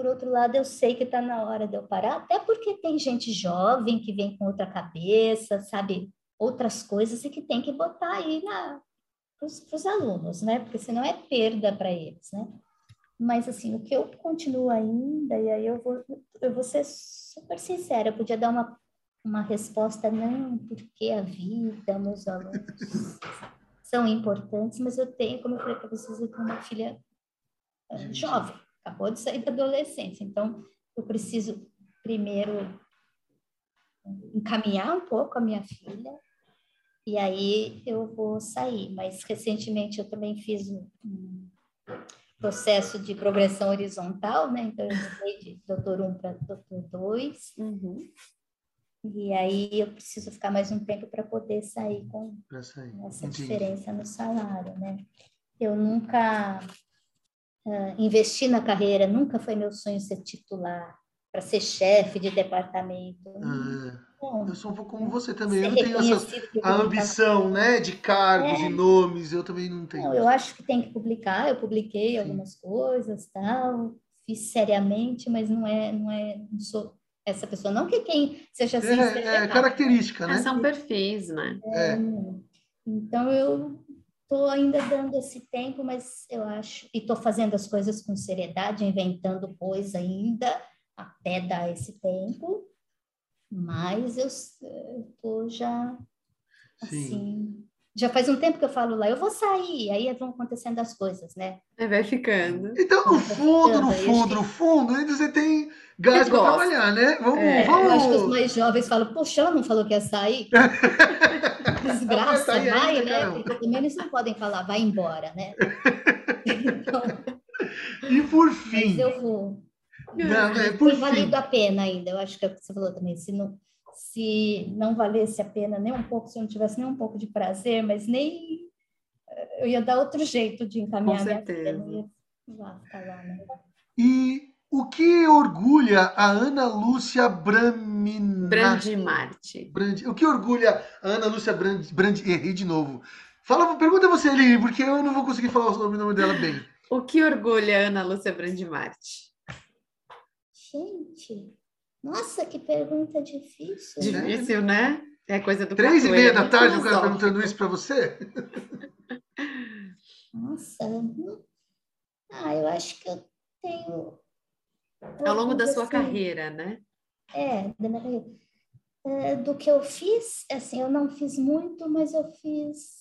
por outro lado, eu sei que está na hora de eu parar, até porque tem gente jovem que vem com outra cabeça, sabe, outras coisas e que tem que botar aí para os alunos, né? Porque senão é perda para eles, né? Mas, assim, o que eu continuo ainda, e aí eu vou, eu vou ser super sincera, eu podia dar uma, uma resposta, não, porque a vida, meus alunos são importantes, mas eu tenho, como eu falei para vocês, eu tenho uma filha uh, jovem, acabou de sair da adolescência. Então, eu preciso primeiro encaminhar um pouco a minha filha e aí eu vou sair. Mas recentemente eu também fiz um processo de progressão horizontal, né? Então eu mudei de doutor 1 para doutor 2. Uhum. E aí eu preciso ficar mais um tempo para poder sair com sair. essa Entendi. diferença no salário, né? Eu nunca uh, investir na carreira, nunca foi meu sonho ser titular, para ser chefe de departamento. Ah, eu sou um pouco como você também, eu não tenho essa a ambição né, de cargos é. e nomes, eu também não tenho. Não, eu acho que tem que publicar, eu publiquei Sim. algumas coisas, tal, fiz seriamente, mas não é, não é, não sou essa pessoa, não que quem seja assim. É, seja é característica, né? São perfis, né? É. Então eu Estou ainda dando esse tempo, mas eu acho, e estou fazendo as coisas com seriedade, inventando coisa ainda, até dar esse tempo, mas eu estou já, assim, Sim. já faz um tempo que eu falo lá, eu vou sair, aí vão acontecendo as coisas, né? Aí vai ficando. Então, no fundo, no fundo, no fundo, ainda você tem gás para trabalhar, né? Vamos, é, vamos... Eu acho que os mais jovens falam, poxa, ela não falou que ia sair? <laughs> desgraça, tá vai, ainda, né? Porque também eles não podem falar, vai embora, né? Então, <laughs> e por fim. Mas eu vou. Não, é, por fim. valido a pena ainda, eu acho que é o que você falou também. Se não, se não valesse a pena nem um pouco, se eu não tivesse nem um pouco de prazer, mas nem. Eu ia dar outro jeito de encaminhar Com minha vida. Lá, ficar lá, né? E o que orgulha a Ana Lúcia Braminati? Brandimarte. Brandi, o que orgulha a Ana Lúcia Brandi, Brandi errei de novo. Fala, pergunta você, Aline, porque eu não vou conseguir falar o nome dela bem. O que orgulha a Ana Lúcia Brandimarte? Gente, nossa, que pergunta difícil. né? Difícil, né? É coisa do Três e meia da tarde o cara perguntando isso pra você? Nossa, ah, eu acho que eu tenho. Ao longo da sua assim, carreira, né? É, da minha carreira. É, do que eu fiz, assim, eu não fiz muito, mas eu fiz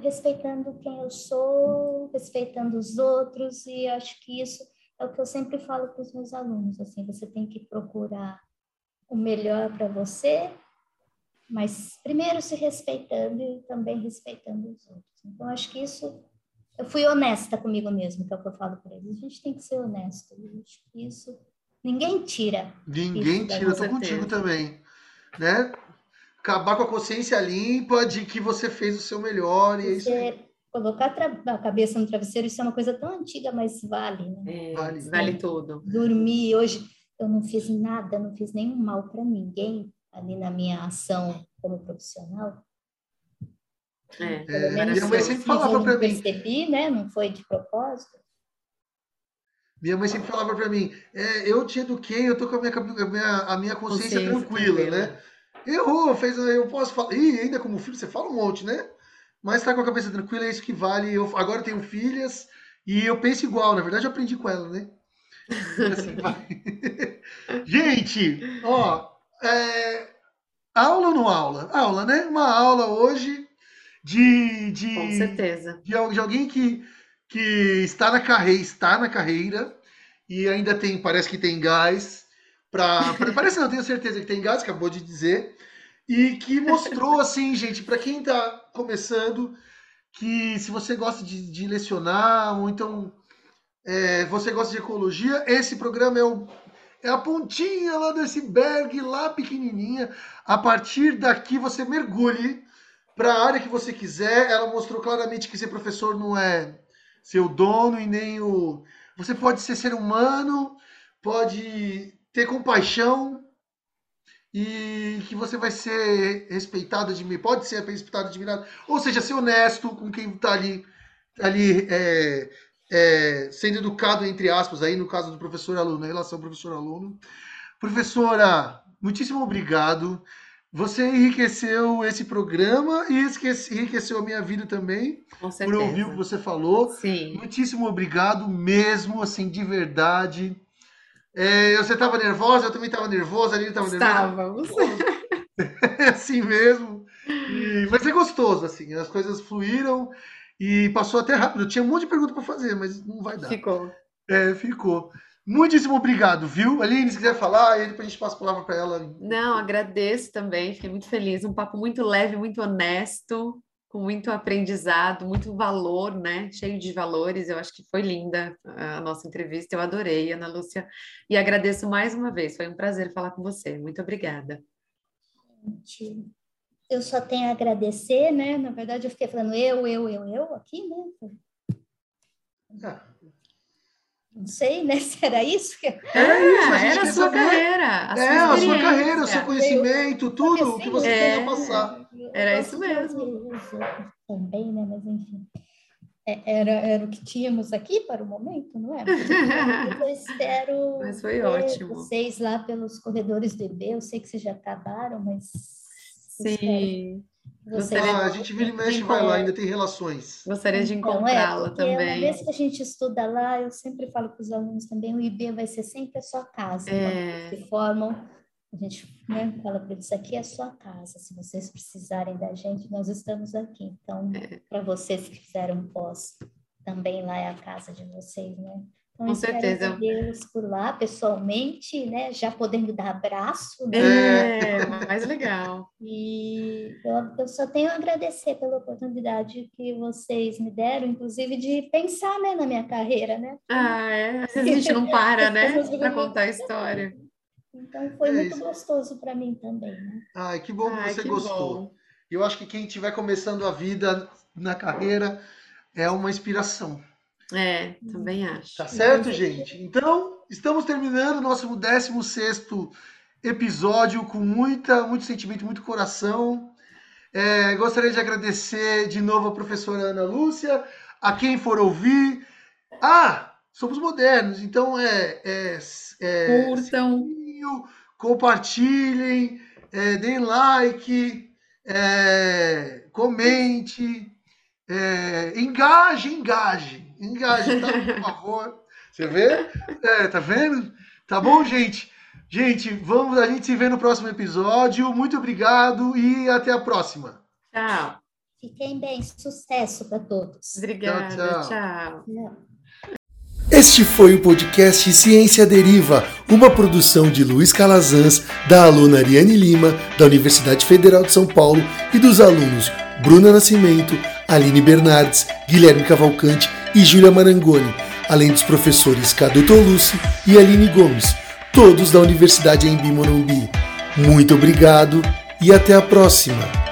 respeitando quem eu sou, respeitando os outros, e acho que isso é o que eu sempre falo para os meus alunos, assim, você tem que procurar o melhor para você, mas primeiro se respeitando e também respeitando os outros. Então, acho que isso, eu fui honesta comigo mesmo, que é o que eu falo para eles, a gente tem que ser honesto, eu acho que isso ninguém tira. Ninguém Isso, tira, eu tô contigo também. Né? Acabar com a consciência limpa de que você fez o seu melhor e é isso aí. Colocar a, cabeça no travesseiro, isso é uma coisa tão antiga, mas vale, né? É, Vale. vale tudo. Dormir, hoje eu não fiz nada, não fiz nenhum mal para ninguém ali na minha ação como profissional. É, Pelo É, menos minha mãe sempre falava não mim. percebi, né? Não foi de propósito. Minha mãe sempre falava pra mim, é, eu te eduquei, eu tô com a minha, a minha, a minha consciência, Consciência tranquila, tranquila. né? Errou, fez, eu posso falar, e ainda como filho você fala um monte, né? Mas tá com a cabeça tranquila, é isso que vale. Eu agora eu tenho filhas e eu penso igual, na verdade eu aprendi com ela, né? Assim. <laughs> Gente, ó, é, aula ou não aula? Aula, né? Uma aula hoje de, de, com certeza. de, de alguém que, que está na carreira, está na carreira e ainda tem, parece que tem gás para, <laughs> parece não, tenho certeza que tem gás, acabou de dizer, e que mostrou assim, <laughs> gente, para quem está começando, que se você gosta de, de lecionar ou então é, você gosta de ecologia, esse programa é o é a pontinha lá do iceberg, lá pequenininha. A partir daqui você mergulhe para a área que você quiser. Ela mostrou claramente que ser professor não é seu dono e nem o. Você pode ser ser humano, pode ter compaixão e que você vai ser respeitado, admi- pode ser respeitado, admirado. Ou seja, ser honesto com quem está ali, ali é, é, sendo educado, entre aspas, aí no caso do professor-aluno, a relação professor-aluno. Professora, muitíssimo obrigado. Você enriqueceu esse programa e enriqueceu a minha vida também, Com por ouvir o que certeza. você falou. Sim. Muitíssimo obrigado mesmo, assim, de verdade. É, você estava nervosa, eu também estava nervosa, a Aline estava nervosa. Estávamos. <laughs> É assim mesmo. E- mas é gostoso, assim, as coisas fluíram e passou até rápido. Eu tinha um monte de pergunta para fazer, mas não vai dar. Ficou. É, ficou. Muitíssimo obrigado, viu? Aline, se quiser falar, aí depois a gente passa a palavra para ela. Não, agradeço também, fiquei muito feliz. Um papo muito leve, muito honesto, com muito aprendizado, muito valor, né? Cheio de valores. Eu acho que foi linda a nossa entrevista, eu adorei, Ana Lúcia. E agradeço mais uma vez, foi um prazer falar com você. Muito obrigada. Gente, Eu só tenho a agradecer, né? Na verdade, eu fiquei falando eu, eu, eu, eu aqui, né? Ah, Não sei, né? <laughs> Se era isso que É isso, a gente era a sua saber. carreira, a é, sua a sua carreira, o seu conhecimento, tudo o que você É. tem a passar. Era isso mesmo. ouvir os outros Também, né? Mas enfim. É, Era, era o que tínhamos aqui para o momento, não é? Mas <laughs> eu espero Mas foi ver ótimo. vocês lá pelos corredores do IB. Eu sei que vocês já acabaram, mas eu espero Gostaria- Ah, a gente vira e mexe e vai lá, ainda tem relações. gostaria de Então, é, encontrá-la porque Uma também. vez que a gente estuda lá, eu sempre falo para os alunos também, o IB vai ser sempre a sua casa. É. Quando se formam, a gente né, fala para eles, aqui é a sua casa. Se vocês precisarem da gente, nós estamos aqui. Então, É. para vocês que fizeram pós, também lá é a casa de vocês, né? Então, Com certeza. vê-los por lá, pessoalmente, né? Já podendo dar abraço, né? É, mais legal. E eu, eu só tenho a agradecer pela oportunidade que vocês me deram, inclusive de pensar né, na minha carreira, né? Ah, é. Às vezes a gente não para, né, para contar a história. Então foi É muito gostoso para mim também, né? Ai, que bom que Ai, você que gostou. bom. Eu acho que quem estiver começando a vida na carreira é uma inspiração. É, também acho. Tá certo, Mas- gente? Então, estamos terminando o nosso 16 episódio com muita, muito sentimento, muito coração. É, gostaria de agradecer de novo a professora Ana Lúcia, a quem for ouvir. Ah, somos modernos, então é. é, é Curtam. compartilhem, é, deem like, é, comente, é, engaje, engaje, engaje, tá? Por favor. Você vê? É, tá vendo? Tá bom, gente? Gente, vamos, a gente se vê no próximo episódio. Muito obrigado e até a próxima. Tchau. Fiquem bem, sucesso para todos. Obrigada, tchau. tchau. tchau. Este foi o podcast Ciência Deriva, uma produção de Luiz Calazans, da aluna Ariane Lima, da Universidade Federal de São Paulo, e dos alunos Bruna Nascimento, Aline Bernardes, Guilherme Cavalcante e Júlia Marangoni, além dos professores Cadu Tolucci e Aline Gomes todos da Universidade Embi Morumbi. Muito obrigado e até a próxima!